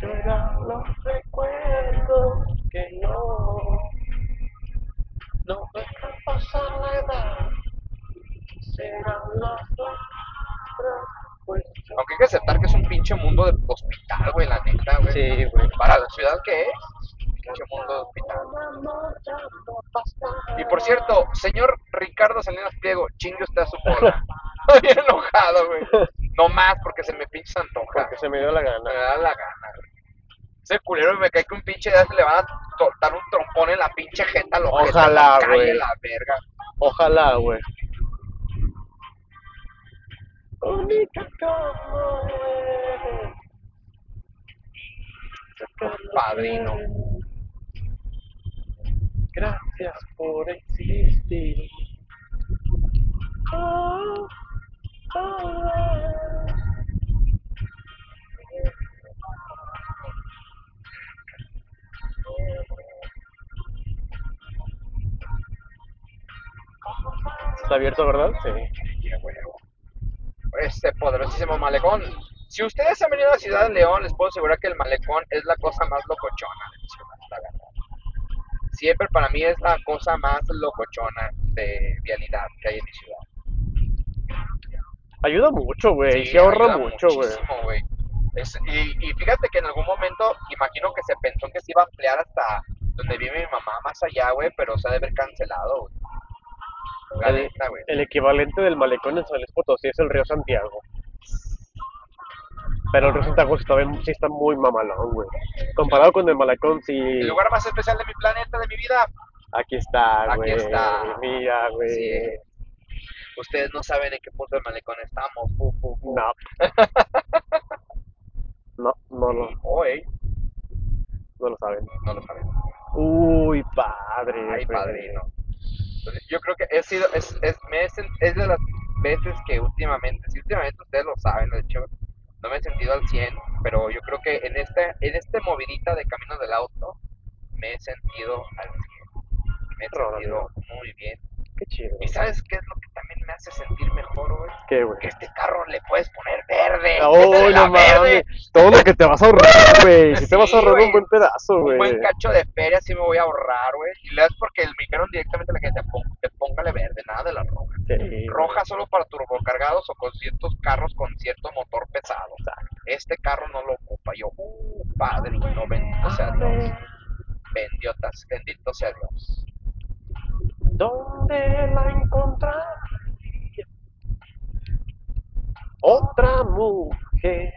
serán los recuerdos que no, no dejan pasar la edad. Serán pues yo- Aunque hay que aceptar que es un pinche mundo de hospital, güey, la neta, güey. Sí, güey. Para la ciudad que es, pinche mundo de hospital. Y por cierto, señor Ricardo Salinas Pliego, chingue usted a su bola. Estoy enojado, güey. No más porque se me pinche antoja. Porque se me dio la Me gana. da la gana, güey. Ese culero me cae que un pinche día se le van a dar un trompón en la pinche jeta, lo Ojalá, güey. la verga. Ojalá, güey. Única como eres. Padrino. Gracias por existir. Oh, oh, oh. Está abierto, ¿verdad? Sí. Este poderosísimo malecón. Si ustedes han venido a la ciudad de León, les puedo asegurar que el malecón es la cosa más locochona de mi ciudad, la verdad. Siempre para mí es la cosa más locochona de vialidad que hay en mi ciudad. Ayuda mucho, güey. Sí, Sí, ahorra mucho, güey. muchísimo, güey. Es- y, y fíjate que en algún momento, imagino que se pensó que se iba a ampliar hasta donde vive mi mamá, más allá, güey, pero se ha de haber cancelado, güey. El, el equivalente del malecón en San Luis Potosí es el río Santiago. Pero el río Santiago sí está, sí está muy mamalón, güey. Comparado con el malecón, sí. El lugar más especial de mi planeta, de mi vida. Aquí está, Aquí güey. está. Mira, güey. Ustedes no saben en qué punto del malecón estamos. Fu, fu, fu. No. No, no lo, no lo saben. no lo saben. Uy, padre. Ay, padrino. Entonces, yo creo que he sido, es, es, me he es de las veces que últimamente, si últimamente ustedes lo saben, de hecho, no me he sentido al 100, pero yo creo que en este, en este movidita de camino del auto, me he sentido al 100. Me he sentido muy bien. Qué chido. ¿Y sabes qué es lo que también me hace sentir mejor, güey? ¿Qué, güey? Que este carro le puedes poner verde. ¡Oh, no verde. mames! Todo lo que te vas a ahorrar, güey. Si te vas a ahorrar un buen pedazo, Un güey. buen cacho de feria sí me voy a ahorrar, güey. Y le das porque me dijeron directamente a la gente, "Pon- te póngale verde, nada de la roja. Sí, Roja solo para turbocargados o con ciertos carros con cierto motor pesado. Este carro no lo ocupa. Yo, uh, padrino, bendito sea Dios. Bendiotas, bendito sea Dios. ¿Dónde la encontraría? Otra mujer.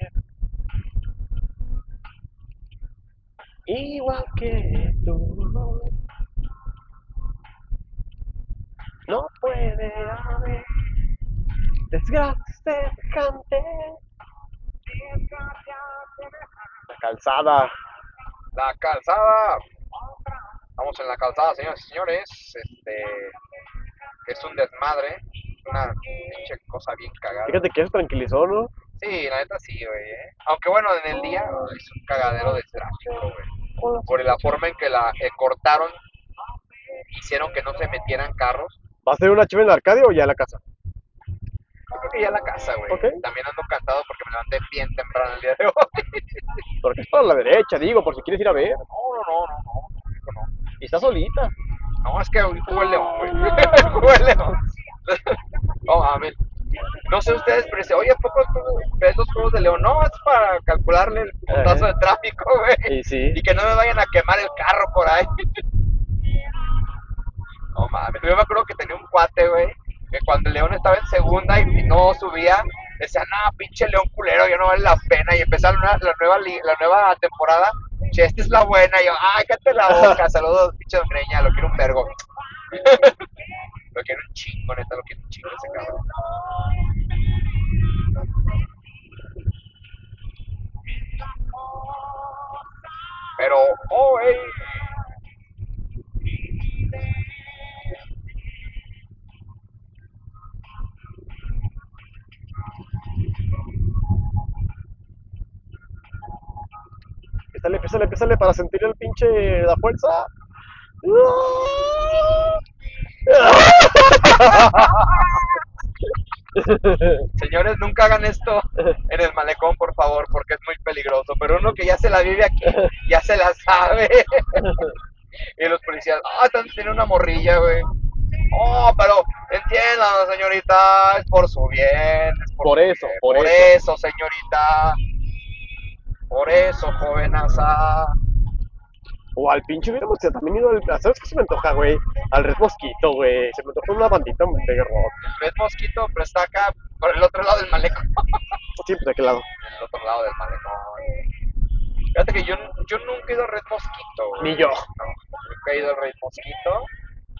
Igual que tú. No puede haber desgracia semejante. La calzada. La calzada. Estamos en la calzada, señores y señores. Este es un desmadre. Una pinche cosa bien cagada. Fíjate que se tranquilizó, ¿no? Sí, la neta sí, güey. ¿eh? Aunque bueno, en el día es un cagadero de tráfico, güey. Por la forma en que la eh, cortaron, hicieron que no se metieran carros. ¿Va a ser una chiva en la Arcadia o ya en la casa? Yo creo que ya a la casa, güey. Ok. También ando cansado porque me levanté bien temprano el día de hoy. Porque es para la derecha, digo, por si quieres ir a ver. No, no, no, no, no. Y está solita. No, es que jugó el León, güey. jugó el León. no, mames. No sé ustedes, pero dice, oye, ¿a poco tú ves los juegos de León? No, es para calcularle el puntazo de tráfico, güey. Y sí. Y que no me vayan a quemar el carro por ahí. No mames, yo me acuerdo que tenía un cuate, güey, que cuando el León estaba en segunda y no subía, decía, no, pinche León culero, ya no vale la pena. Y empezó la nueva, la nueva, li- la nueva temporada, esta es la buena. Y yo, ay, cállate la boca, saludos, pinche Greña, lo quiero un vergo. lo quiero un chingo, neta, lo quiero un chingo ese cabrón. Pero, oh, hey. Pésale, pésale, pésale para sentir el pinche la fuerza. Señores, nunca hagan esto en el malecón, por favor, porque es muy peligroso. Pero uno que ya se la vive aquí, ya se la sabe. y los policías, ah, tiene una morrilla, güey. Oh, pero entiendan, señorita, es por su bien. es por, Por eso, bien. por eso, señorita. Por eso, jovenaza. O al pinche hubiéramos también ido al. ¿Sabes qué se me antoja, güey? Al Red Mosquito, güey. Se me antoja una bandita de rock. Red Mosquito, pero está acá, por el otro lado del malecón. Sí, pues de qué lado. el otro lado del malecón. Fíjate que yo, yo nunca he ido a Red Mosquito, güey. Ni yo. No, nunca he ido a Red Mosquito.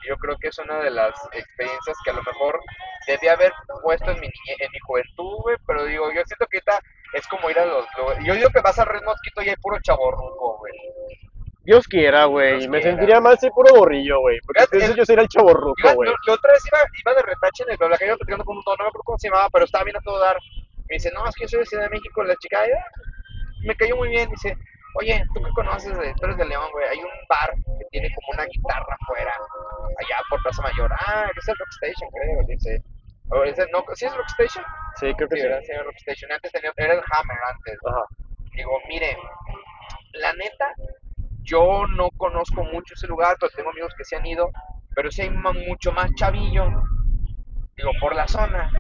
Yo creo que es una de las experiencias que a lo mejor debí haber puesto en mi, niñe- en mi juventud, güey. Pero digo, yo siento que ahorita es como ir a los... lo- Yo digo que vas a Red Mosquito y hay puro chaborruco, güey. Dios quiera, güey. Me quiera. sentiría mal si puro gorrillo, güey. Porque Fíjate, entonces el- yo sería el chaborruco, güey. la otra vez iba, iba de retache en el la que iba platicando con un don, no me acuerdo cómo se llamaba, pero estaba bien a todo dar. Me dice, no, es que yo soy de Ciudad de México, la chica, "Ay, me cayó muy bien. Dice, oye, ¿tú qué conoces de tú eres de León, güey? Hay un bar que tiene como una guitarra afuera, allá por Plaza Mayor. Ah, es el Rockstation, creo. Dice, o ese, no, ¿sí es Rockstation? Sí, creo que Sí, sí. era Rockstation. Antes tenía, era el Hammer antes. Ajá. Digo, mire, la neta, yo no conozco mucho ese lugar, pero tengo amigos que se han ido, pero sí hay mucho más chavillo, digo, por la zona.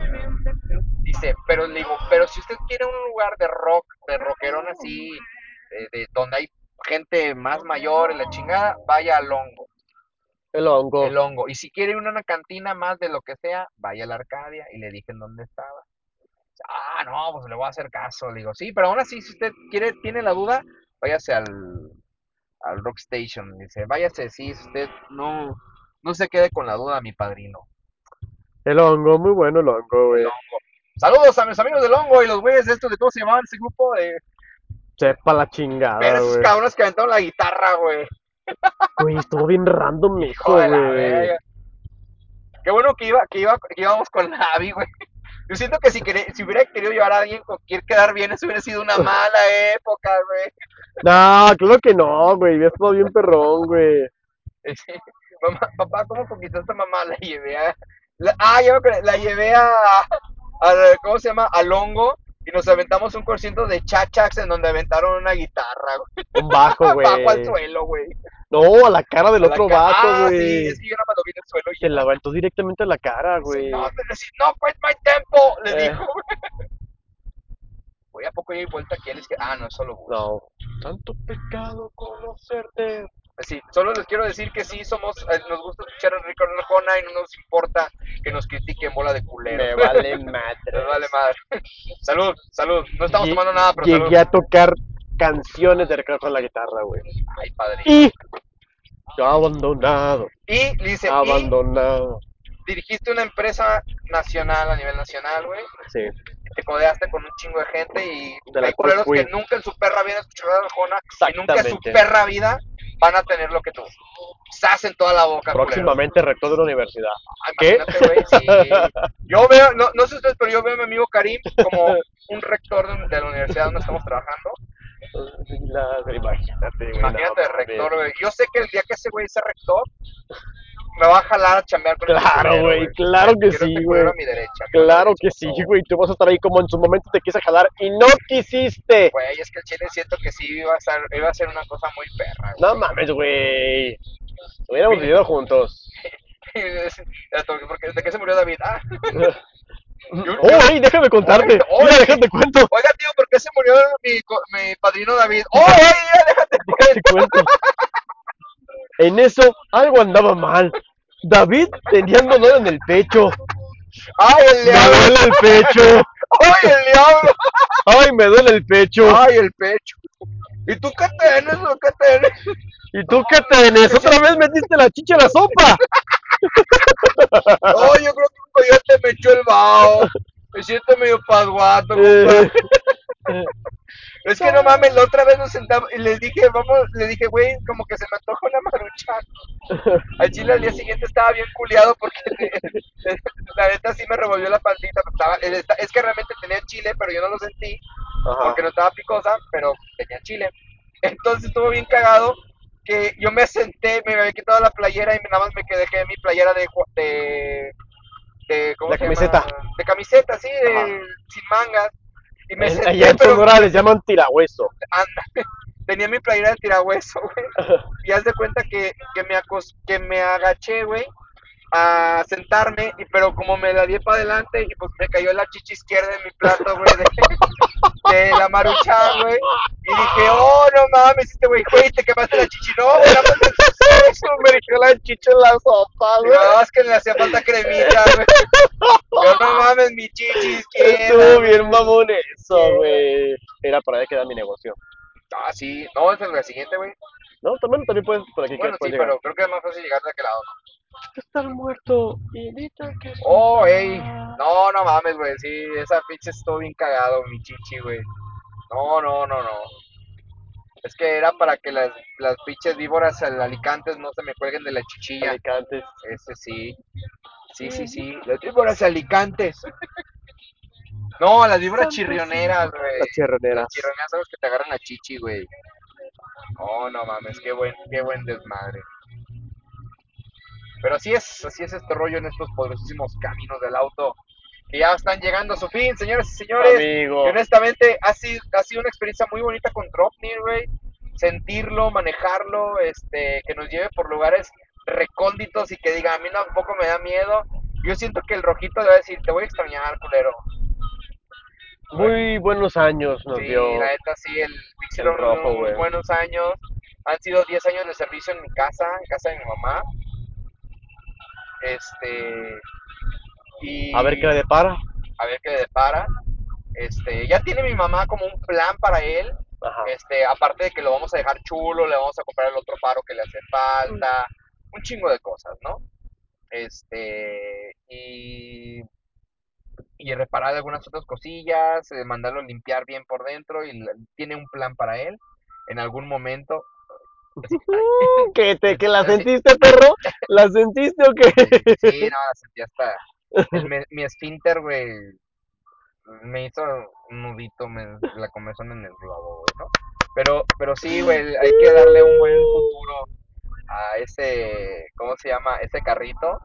Dice, pero le digo, pero si usted quiere un lugar de rock, de rockerón así, de, de donde hay gente más mayor y la chingada, vaya al hongo, El hongo. el hongo. Y si quiere una cantina más de lo que sea, vaya a la Arcadia y le dije en dónde estaba. Ah, no, pues le voy a hacer caso. Le digo, sí, pero aún así, si usted quiere, tiene la duda, váyase al, al Rockstation. Dice, váyase, sí, si usted no, no se quede con la duda, mi padrino. El hongo, muy bueno el hongo, güey. El hongo. Saludos a mis amigos del hongo y los güeyes de estos de cómo se llamaban ese grupo de Sepa la chingada, ver esos güey. cabrones que aventaron la guitarra, güey. Güey, estuvo bien random, la güey. Qué bueno que iba, que iba, que íbamos con Abby, güey. Yo siento que si, hubiera querido llevar a alguien con quien quedar bien, eso hubiera sido una mala época, güey. No, claro que no, güey. Había estado bien perrón, güey. Sí. Mamá, papá, ¿cómo conquistaste a mamá? La llevé a. la- ah, ya me la llevé a, a- ¿Cómo se llama? Al hongo. Y nos aventamos un concierto de chachax en donde aventaron una guitarra, güey. Un bajo, güey. Bajo al suelo, güey. No, a la cara del A otro vato, Ah, güey. sí, es que yo nada más lo vi en el suelo y Se la aventó directamente a la cara, güey. No, te decía, no, quit my tempo, le Eh. dijo, güey. Voy a poco y vuelta aquí la izquierda. Ah, no, es solo. No. Tanto pecado conocerte. Sí, solo les quiero decir que sí somos, eh, nos gusta escuchar a Ricardo Arjona y no nos importa que nos critiquen bola de culero. Me vale madre. Nos vale madre. Salud, salud. No estamos Lle- tomando nada, pero Llegué salud. a tocar canciones de Ricardo con la guitarra, güey. Ay, padre. Y abandonado, Y dice, y abandonado. dirigiste una empresa nacional a nivel nacional, güey. Sí. Te codeaste con un chingo de gente y De hay culeros que nunca en su perra vida escucharon a Arjona y nunca en su perra vida van a tener lo que tú. Sas en toda la boca, culeros. Próximamente rector de la universidad. Ah, ¿Qué? Güey, sí. Yo veo, no, no sé ustedes, pero yo veo a mi amigo Karim como un rector de, de la universidad donde estamos trabajando. La- imagínate, güey. Imagínate no, rector, güey. Yo sé que el día que ese güey sea rector, me va a jalar a chambear con Claro, güey, claro que sí, güey. Claro que sí, güey. Tú vas a estar ahí como en su momento te quise jalar y no quisiste. Güey, es que el chile siento que sí iba a ser, iba a ser una cosa muy perra, No mames, güey. Hubiéramos Mira. vivido juntos. güey. Porque ¿De qué se murió David? Ah, ¡Oh, ey! Déjame contarte. Oye. Mira, déjate cuento. oiga, tío, ¿por qué se murió mi, mi padrino David? ¡Oh, ya déjate! Déjate cuento. En eso, algo andaba mal. David tenía un dolor en el pecho. ¡Ay, el Me diablo! duele el pecho. ¡Ay, el diablo! Ay, me duele el pecho. ¡Ay, el pecho! ¿Y tú qué tienes o qué tienes? ¿Y tú qué tenés? ¿Otra vez metiste la chicha en la sopa? No, yo creo que un coyote me echó el vaho. Me siento medio pasguato, Eh. Es que no mames, la otra vez nos sentamos y les dije, vamos, le dije, güey, como que se me antoja una maruchan. Al chile al día siguiente estaba bien culiado porque la neta sí me revolvió la pancita. Estaba, es que realmente tenía chile, pero yo no lo sentí Ajá. porque no estaba picosa, pero tenía chile. Entonces estuvo bien cagado que yo me senté, me había quitado la playera y nada más me quedé dejé mi playera de, de, de ¿cómo De se camiseta. llama? De camiseta, sí, de, sin mangas. Y me En- senté, allá en Sonora les llaman tirahueso. anda, tenía mi playera de tirahueso, güey. Y haz de cuenta que, que, me, acos- que me agaché, güey, a sentarme, y, pero como me la di para adelante, y pues me cayó la chicha izquierda en mi plato, güey, de, de la maruchan, güey. Y dije, oh, no mames, este güey, güey, te quemaste la chichi. No, güey, el suceso, me dejó la chicha en la sopa, güey. Nada más que le hacía falta cremita, güey. Yo, no mames, mi chichi izquierda. Estuvo bien mamón eso, güey. Era para que da mi negocio. Ah, sí. No, es la siguiente, güey. No, también, también puedes, por aquí que Bueno, sí, llegar. pero creo que es más fácil llegar de aquel lado, ¿no? Estar muerto, invita que Oh, ey. No, no mames, güey. Sí, esa pinche estuvo bien cagado, mi chichi, güey. No, no, no, no. Es que era para que las, las pinches víboras alicantes no se me cuelguen de la chichilla. Alicantes. Ese sí. Sí, sí, sí. Las víboras alicantes. No, las víboras chirrioneras, güey. Las chirroneras. Las chirrioneras son las que te agarran la chichi, güey. Oh, no mames, qué buen, qué buen desmadre. Pero así es, así es este rollo en estos poderosísimos caminos del auto que ya están llegando a su fin, señores y señores. Amigo. Y honestamente ha sido, ha sido una experiencia muy bonita con Dropnir, güey. Sentirlo, manejarlo, este, que nos lleve por lugares recónditos y que diga, a mí tampoco me da miedo. Yo siento que el rojito debe decir, te voy a extrañar, culero. Muy buenos años nos Sí, dio. la neta sí, el Pixel rojo, güey. buenos años. Han sido 10 años de servicio en mi casa, en casa de mi mamá. Este. Y A ver qué le depara. a ver qué le depara. Este, ya tiene mi mamá como un plan para él. Ajá. Este, aparte de que lo vamos a dejar chulo, le vamos a comprar el otro faro que le hace falta, un chingo de cosas, ¿no? Este, y, y reparar algunas otras cosillas, eh, mandarlo a limpiar bien por dentro y tiene un plan para él en algún momento. ¿Qué te, que la sentiste, perro? ¿La sentiste o qué? sí, no, la sentí hasta el me- mi esfínter, güey, me hizo un nudito, me, la comezón en el globo, güey, ¿no? Pero, pero sí, güey, hay que darle un buen futuro a ese, ¿cómo se llama? Ese carrito.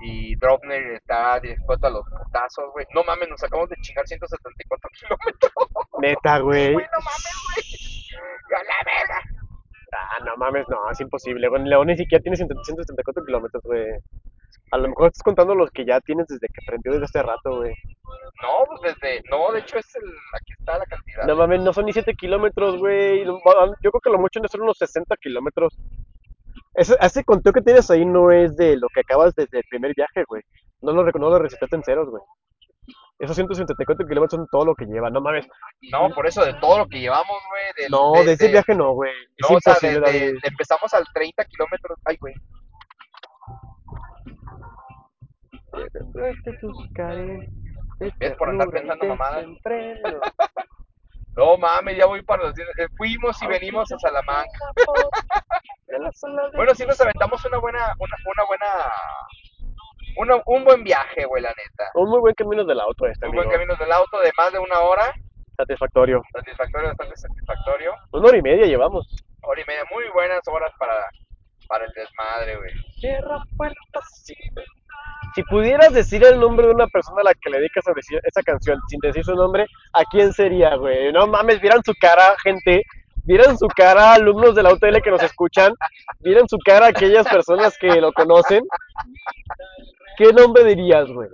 Y Dropner está dispuesto a los putazos, güey. No mames, nos acabamos de chingar 174 kilómetros. Neta, güey. Güey, no mames, güey. La verga. Ah, no mames, no, es imposible. güey. León ni siquiera tiene 174 kilómetros, güey. A lo mejor estás contando los que ya tienes desde que prendió desde hace rato, güey. No, pues desde. No, de hecho, es el. Aquí está la cantidad. No mames, no son ni 7 kilómetros, güey. Yo creo que lo mucho no son unos 60 kilómetros. Ese, ese conteo que tienes ahí no es de lo que acabas desde el primer viaje, güey. No lo, no lo recitaste en ceros, güey. Esos 174 kilómetros son todo lo que lleva, no mames. No, por eso, de todo lo que llevamos, güey. No, de ese viaje no, güey. Es No, o sea, desde- David. empezamos al 30 kilómetros. Ay, güey. ¿Ves? Por andar pensando mamadas. No mames, ya voy para los. eh, Fuimos y venimos a Salamanca. Bueno, sí nos aventamos una buena. Una, una buena. Una- un buen viaje, güey, la neta. Un muy buen camino del auto este, Un amigo. buen camino del auto de más de una hora. Satisfactorio. Satisfactorio, bastante satisfactorio. Una hora y media llevamos. Hora y media, muy buenas horas para, para el desmadre, güey. Cierra puertas. sí. Si pudieras decir el nombre de una persona a la que le dedicas a decir esa canción sin decir su nombre, ¿a quién sería, güey? No mames, vieran su cara, gente. Vieran su cara, alumnos de la UTL que nos escuchan. Vieran su cara, aquellas personas que lo conocen. ¿Qué nombre dirías, güey?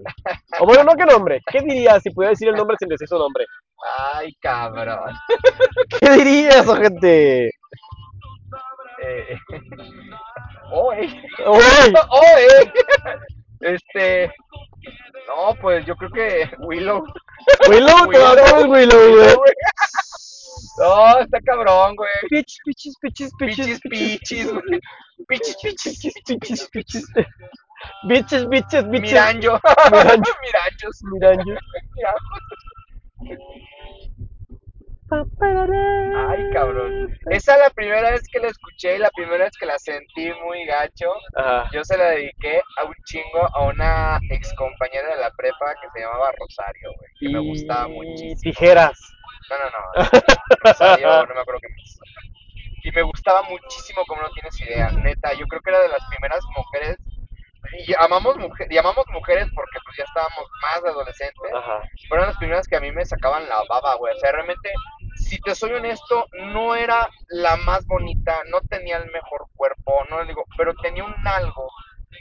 O bueno, no qué nombre. ¿Qué dirías si pudieras decir el nombre sin decir su nombre? Ay, cabrón. ¿Qué dirías, gente? Eh. Este. No, pues yo creo que Willow. Willow, te hablamos, Willow, güey. No, está cabrón, güey. Pichis, pichis, pichis, Pichis, pichis, güey. Pichis, pichis, pichis, pichis, pichis. Bitches, bitches, bitches. Miranjo. Miranjo. Miranjos. Miranjo. Ay, cabrón. Esa es la primera vez que la escuché y la primera vez que la sentí muy gacho. Ajá. Yo se la dediqué a un chingo a una ex compañera de la prepa que se llamaba Rosario, güey. Que me gustaba Y muchísimo. tijeras. No, no, no. Rosario, no me acuerdo qué me hizo. Y me gustaba muchísimo, como no tienes idea. Neta, yo creo que era de las primeras mujeres. Y amamos, mujer, llamamos mujeres porque pues ya estábamos más adolescentes. Ajá. Fueron las primeras que a mí me sacaban la baba, güey. O sea, realmente, si te soy honesto, no era la más bonita, no tenía el mejor cuerpo, no le digo, pero tenía un algo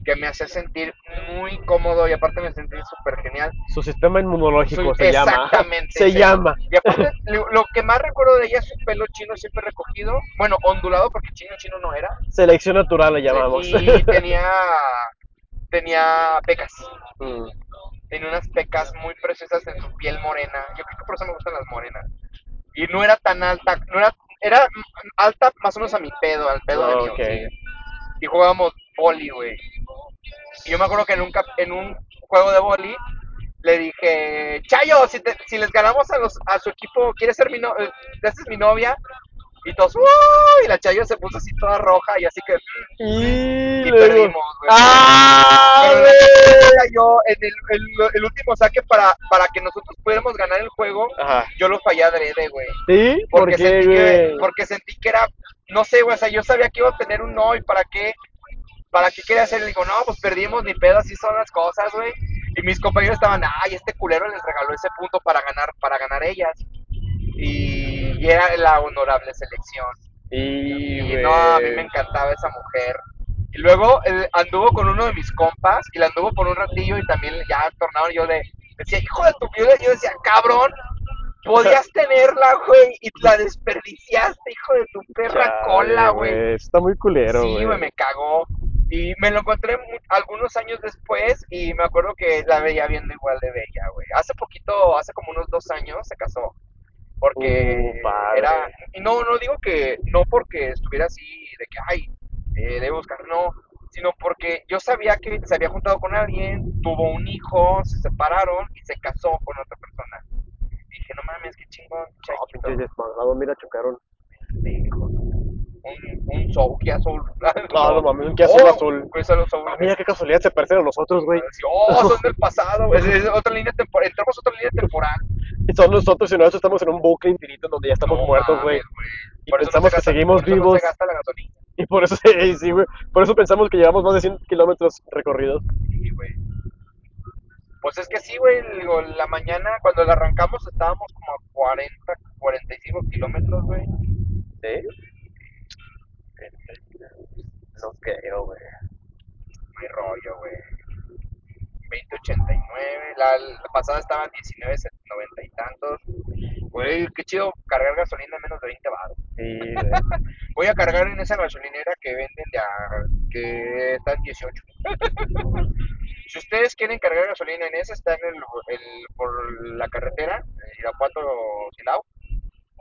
que me hacía sentir muy cómodo y aparte me sentí súper genial. Su sistema inmunológico se llama. exactamente, Se llama. Y aparte, lo, lo que más recuerdo de ella es su pelo chino siempre recogido, bueno, ondulado porque chino chino no era. Selección natural le llamamos. Y tenía, tenía pecas. Mm. Tenía unas pecas muy preciosas en su piel morena. Yo creo que por eso me gustan las morenas. Y no era tan alta, no era era alta más o menos a mi pedo, al pedo de mío, ok. sí. Y jugábamos boli, güey. Y yo me acuerdo que en un, cap- en un juego de boli le dije, Chayo, si, te- si les ganamos a, los, a su equipo, ¿quieres ser mi, no eh, ¿esta es mi novia? Y todos, ¡uh! Y la Chayo se puso así toda roja y así que, Y y perdimos, güey. ¡Ah! Cayó en el, el- el último saque para, para que nosotros pudiéramos ganar el juego, Ajá. yo lo fallé adrede, güey. ¿Sí? ¿Por Porque qué, sentí que, porque sentí que era, no sé, güey, o sea, yo sabía que iba a tener un no y para qué, para qué quería hacer. Le digo, no, pues perdimos, ni pedo, así son las cosas, güey. Y mis compañeros estaban, ay, este culero les regaló ese punto para ganar, para ganar ellas. Y, y era la honorable selección. Y, Y no, a mí me güey. encantaba esa mujer. Y luego eh, anduvo con uno de mis compas y la anduvo por un ratillo y también ya tornaron yo de, decía, hijo de tu yo, yo decía, cabrón, podías tenerla, güey, y la desperdiciaste, hijo de tu perra cola, Chale, güey. güey. Está muy culero, Sí, güey, güey. me cagó. Y me lo encontré algunos años después y me acuerdo que la veía viendo igual de bella, güey. Hace poquito, hace como unos dos años se casó. Porque Uh, era, y no, no digo que, no porque estuviera así, de que, ay, eh, debo buscar, no, sino porque yo sabía que se había juntado con alguien, tuvo un hijo, se separaron y se casó con otra persona. Y dije, no mames, qué chingón, No, mira, chocaron. Un, un Soulky azul. No, no mames, un Kia Soul azul. Pues solo Soul. Ah, mira qué casualidad, se parecen a nosotros, güey. Sí, Oh, son del pasado, güey. Es, es otra línea temporal. Entramos a otra línea temporal. Y son nosotros y nosotros estamos en un bucle infinito en donde ya estamos No muertos, güey. Y Por eso no pensamos que seguimos por eso no vivos. se gasta la gasolina. Y por eso, sí, güey. Por eso pensamos que llevamos más de 100 kilómetros recorridos. Sí, güey. Pues es que sí, güey. La mañana, cuando la arrancamos, estábamos como a 40, 45 kilómetros, güey. ¿Sí? No creo, güey. No hay rollo, güey. 2089. La, la pasada estaba en 19, 90 y tantos. Güey, qué chido cargar gasolina en menos de 20 baros. Sí. Voy a cargar en esa gasolinera que venden de a, que está en 18. si ustedes quieren cargar gasolina en esa, está en el, el- por la carretera, en Irapuato Silao,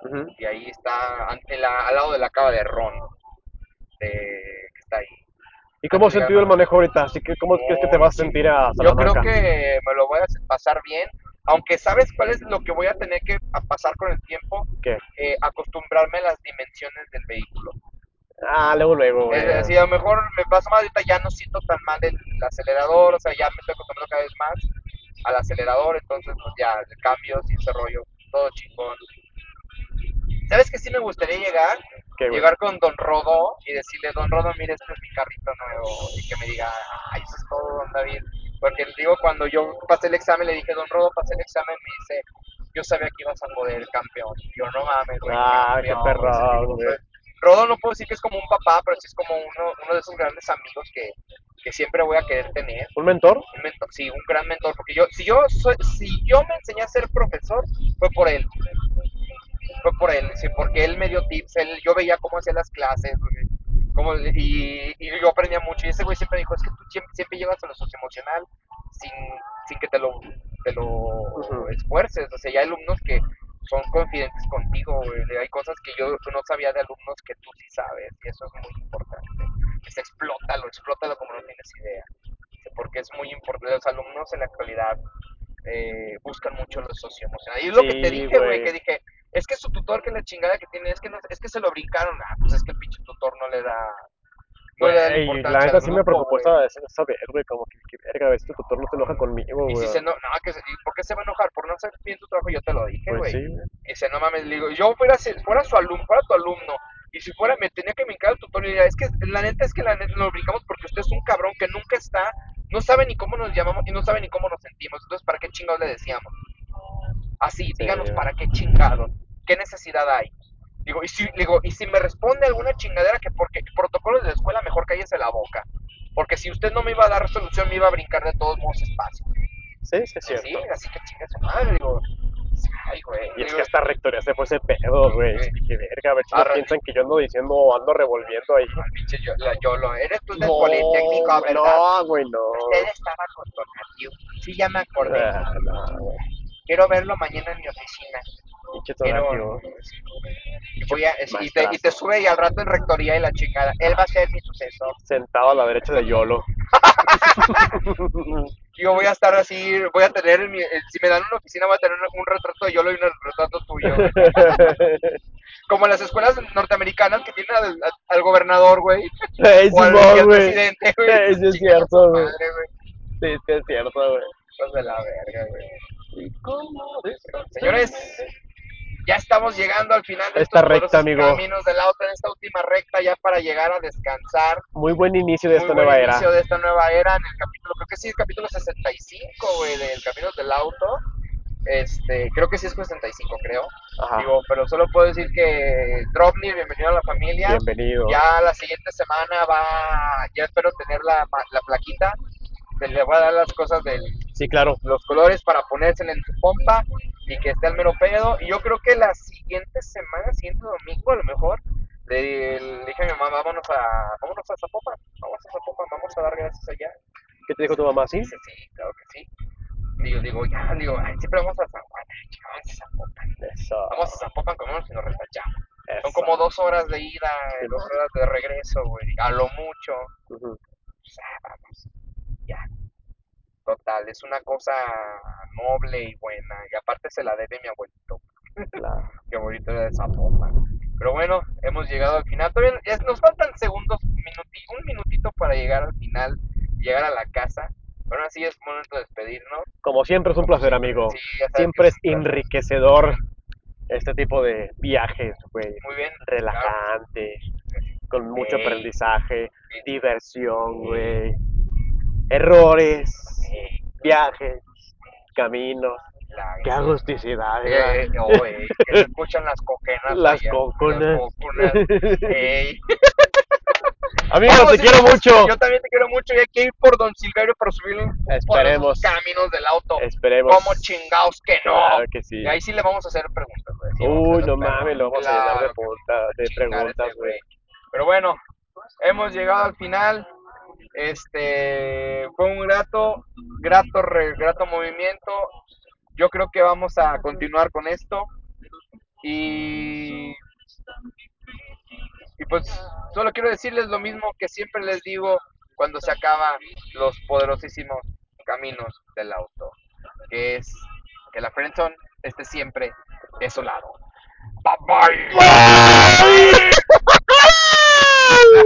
Ujú. y ahí está la- al lado de la cava de Ron, de, que está ahí. ¿Y cómo has sentido el manejo ahorita? Así que, ¿cómo crees que te vas a sentir a Yo creo Salamanca? que me lo voy a pasar bien, aunque sabes cuál es lo que voy a tener que pasar con el tiempo, ¿Qué? Eh, acostumbrarme a las dimensiones del vehículo. Ah, luego, luego, güey. Es decir, a lo mejor me pasa más ahorita, ya no siento tan mal el acelerador, o sea, ya me estoy acostumbrando cada vez más al acelerador, entonces pues ya, el cambio, y ese rollo, todo chingón. ¿Sabes que sí me gustaría llegar? ¿Qué, güey? Llegar con Don Rodo y decirle, Don Rodo, mire, este es mi carrito nuevo, y que me diga, ay, eso es todo, Don David. Porque digo, cuando yo pasé el examen, le dije, Don Rodo, pasé el examen, me dice, yo sabía que ibas a poder, campeón. Y yo, no mames, güey. Ah, qué confió, güey". Sí, perrón, digo, güey. pues, Rodo no puedo decir que es como un papá, pero sí es como uno, uno de esos grandes amigos que, que siempre voy a querer tener. ¿Un mentor? Un mentor, sí, un gran mentor, porque yo, si yo soy, si yo me enseñé a ser profesor, fue por él, fue por él, sí, porque él me dio tips, él, yo veía cómo hacía las clases, cómo- y, y yo aprendía mucho, y ese güey siempre dijo, es que tú siempre, siempre llegas a lo socioemocional sin, sin que te lo, te lo esfuerces, o sea, hay alumnos que son confidentes contigo, güey, hay cosas que yo no sabía de alumnos que tú sí sabes, y eso es muy importante, es explótalo, explótalo como no tienes idea, porque es muy importante, los alumnos en la actualidad eh, buscan mucho lo socioemocional. Y es lo que te dije, güey. que dije, es que su tutor, que la chingada que tiene, es que, no, es que se lo brincaron. Ah, pues es que el pinche tutor no le da, no le da la Güey, importancia la neta sí me preocupó esa, como que, que verga, a ver si tu tutor no se enoja conmigo, Y si se no, no, que se- ¿y ¿por qué se va a enojar? Por no hacer bien tu trabajo, yo te lo dije, Pues güey. sí. Y dice, no mames, le digo, yo fuera, si fuera su alumno, fuera tu alumno, y si fuera, me tenía que brincar el tutor y diría, es que la neta es que la neta nos brincamos porque usted es un cabrón que nunca está, no sabe ni cómo nos llamamos y no sabe ni cómo nos sentimos. Entonces, ¿para qué chingados le decíamos? Así, díganos para qué chingados, qué necesidad hay. Digo, y si, digo, y si me responde alguna chingadera que porque protocolos de la escuela, mejor cállese la boca. Porque si usted no me iba a dar resolución, me iba a brincar de todos modos espacio. Sí, sí, es Sí, cierto. así que chinga su madre, digo. Ay, güey. Y es que hasta rectoría se fue ese pedo, güey. Sí. Dije, verga, a ver si no piensan que yo ando diciendo, ando revolviendo ahí. pinche yo, la Yolo, eres tú del No, Politécnico, no, güey, no. Usted estaba con Tonatiu. Sí, ya me acordé. Ah, no, güey. Quiero verlo mañana en mi oficina. Pinche Quiero, Tonatiu. y, voy a- y, te, y te sube y al rato en rectoría y la chingada. Él va a ser mi sucesor. Sentado a la derecha de Yolo. Yo voy a estar así, voy a tener, en mi- si me dan una oficina, voy a tener un retrato de Yolo y un retrato tuyo. Como en las escuelas norteamericanas que tienen al, al- gobernador, güey. Ey, O al, y presidente, güey. Ey, sí es cierto, güey. Sí, sí es cierto, güey. Hijos de la verga, güey. Señores, ya estamos llegando al final de Esta recta, amigo. caminos del auto, en esta última recta, ya para llegar a descansar. Muy buen inicio de Muy esta buen nueva inicio era. de esta nueva era en el capítulo, creo que sí, el capítulo 65, güey, del Caminos del Auto. Este, creo que sí es 65, creo. Ajá. Digo, pero solo puedo decir que Dropney, bienvenido a la familia. Bienvenido. Ya la siguiente semana va, ya espero tener la, ma- la plaquita. Le voy a dar las cosas del, Sí, claro. los colores para ponérsela en su pompa y que esté al mero pedo. Y yo creo que la siguiente semana, siguiente domingo a lo mejor, le, le dije a mi mamá, vámonos a, vámonos a Zapopan, vamos a Zapopan, vamos a dar gracias allá. ¿Qué te dijo tu mamá? ¿Sí? Sí, claro que sí. Y yo digo, ya, digo, ay, siempre vamos a San Juan, vamos a Zapopan. Eso. Vamos a Zapopan, comemos y nos respachamos. Son como dos horas de ida, Sí, dos horas de regreso, güey, a lo mucho. Pues, ah, vamos, ya. Total, es una cosa noble y buena. Y aparte se la debe mi abuelito. Claro. Mi abuelito era de Zapopan. Pero bueno, hemos llegado al final. Todavía nos faltan segundos, minuti- un minutito para llegar al final, llegar a la casa. Pero así es momento de despedirnos. Como siempre es un placer, amigo. sí, Siempre es enriquecedor este tipo de viajes, güey. Muy bien. Relajante, con mucho Ey. aprendizaje, diversión, güey. Errores, viajes, caminos. Qué agusticidad, Eh, eh, oh, ey, que se escuchan las coquenas. Las allá, coconas. Las coconas. Ey. Amigo, Vamos, te quiero mucho. Yo también te quiero mucho y hay que ir por Don Silverio para subirle un Esperemos. caminos del auto. Esperemos. Como chingados que no. Claro que sí. Y ahí sí le vamos a hacer preguntas, güey. Sí, Uy, no mames, lo vamos a llenar de, preguntas, güey. Pero bueno, hemos llegado al final. Este fue un grato, grato, re- grato movimiento. Yo creo que vamos a continuar con esto. Y, pues solo quiero decirles lo mismo que siempre les digo cuando se acaban los poderosísimos caminos del auto. Que es que la friendzone esté siempre de su lado. Bye bye.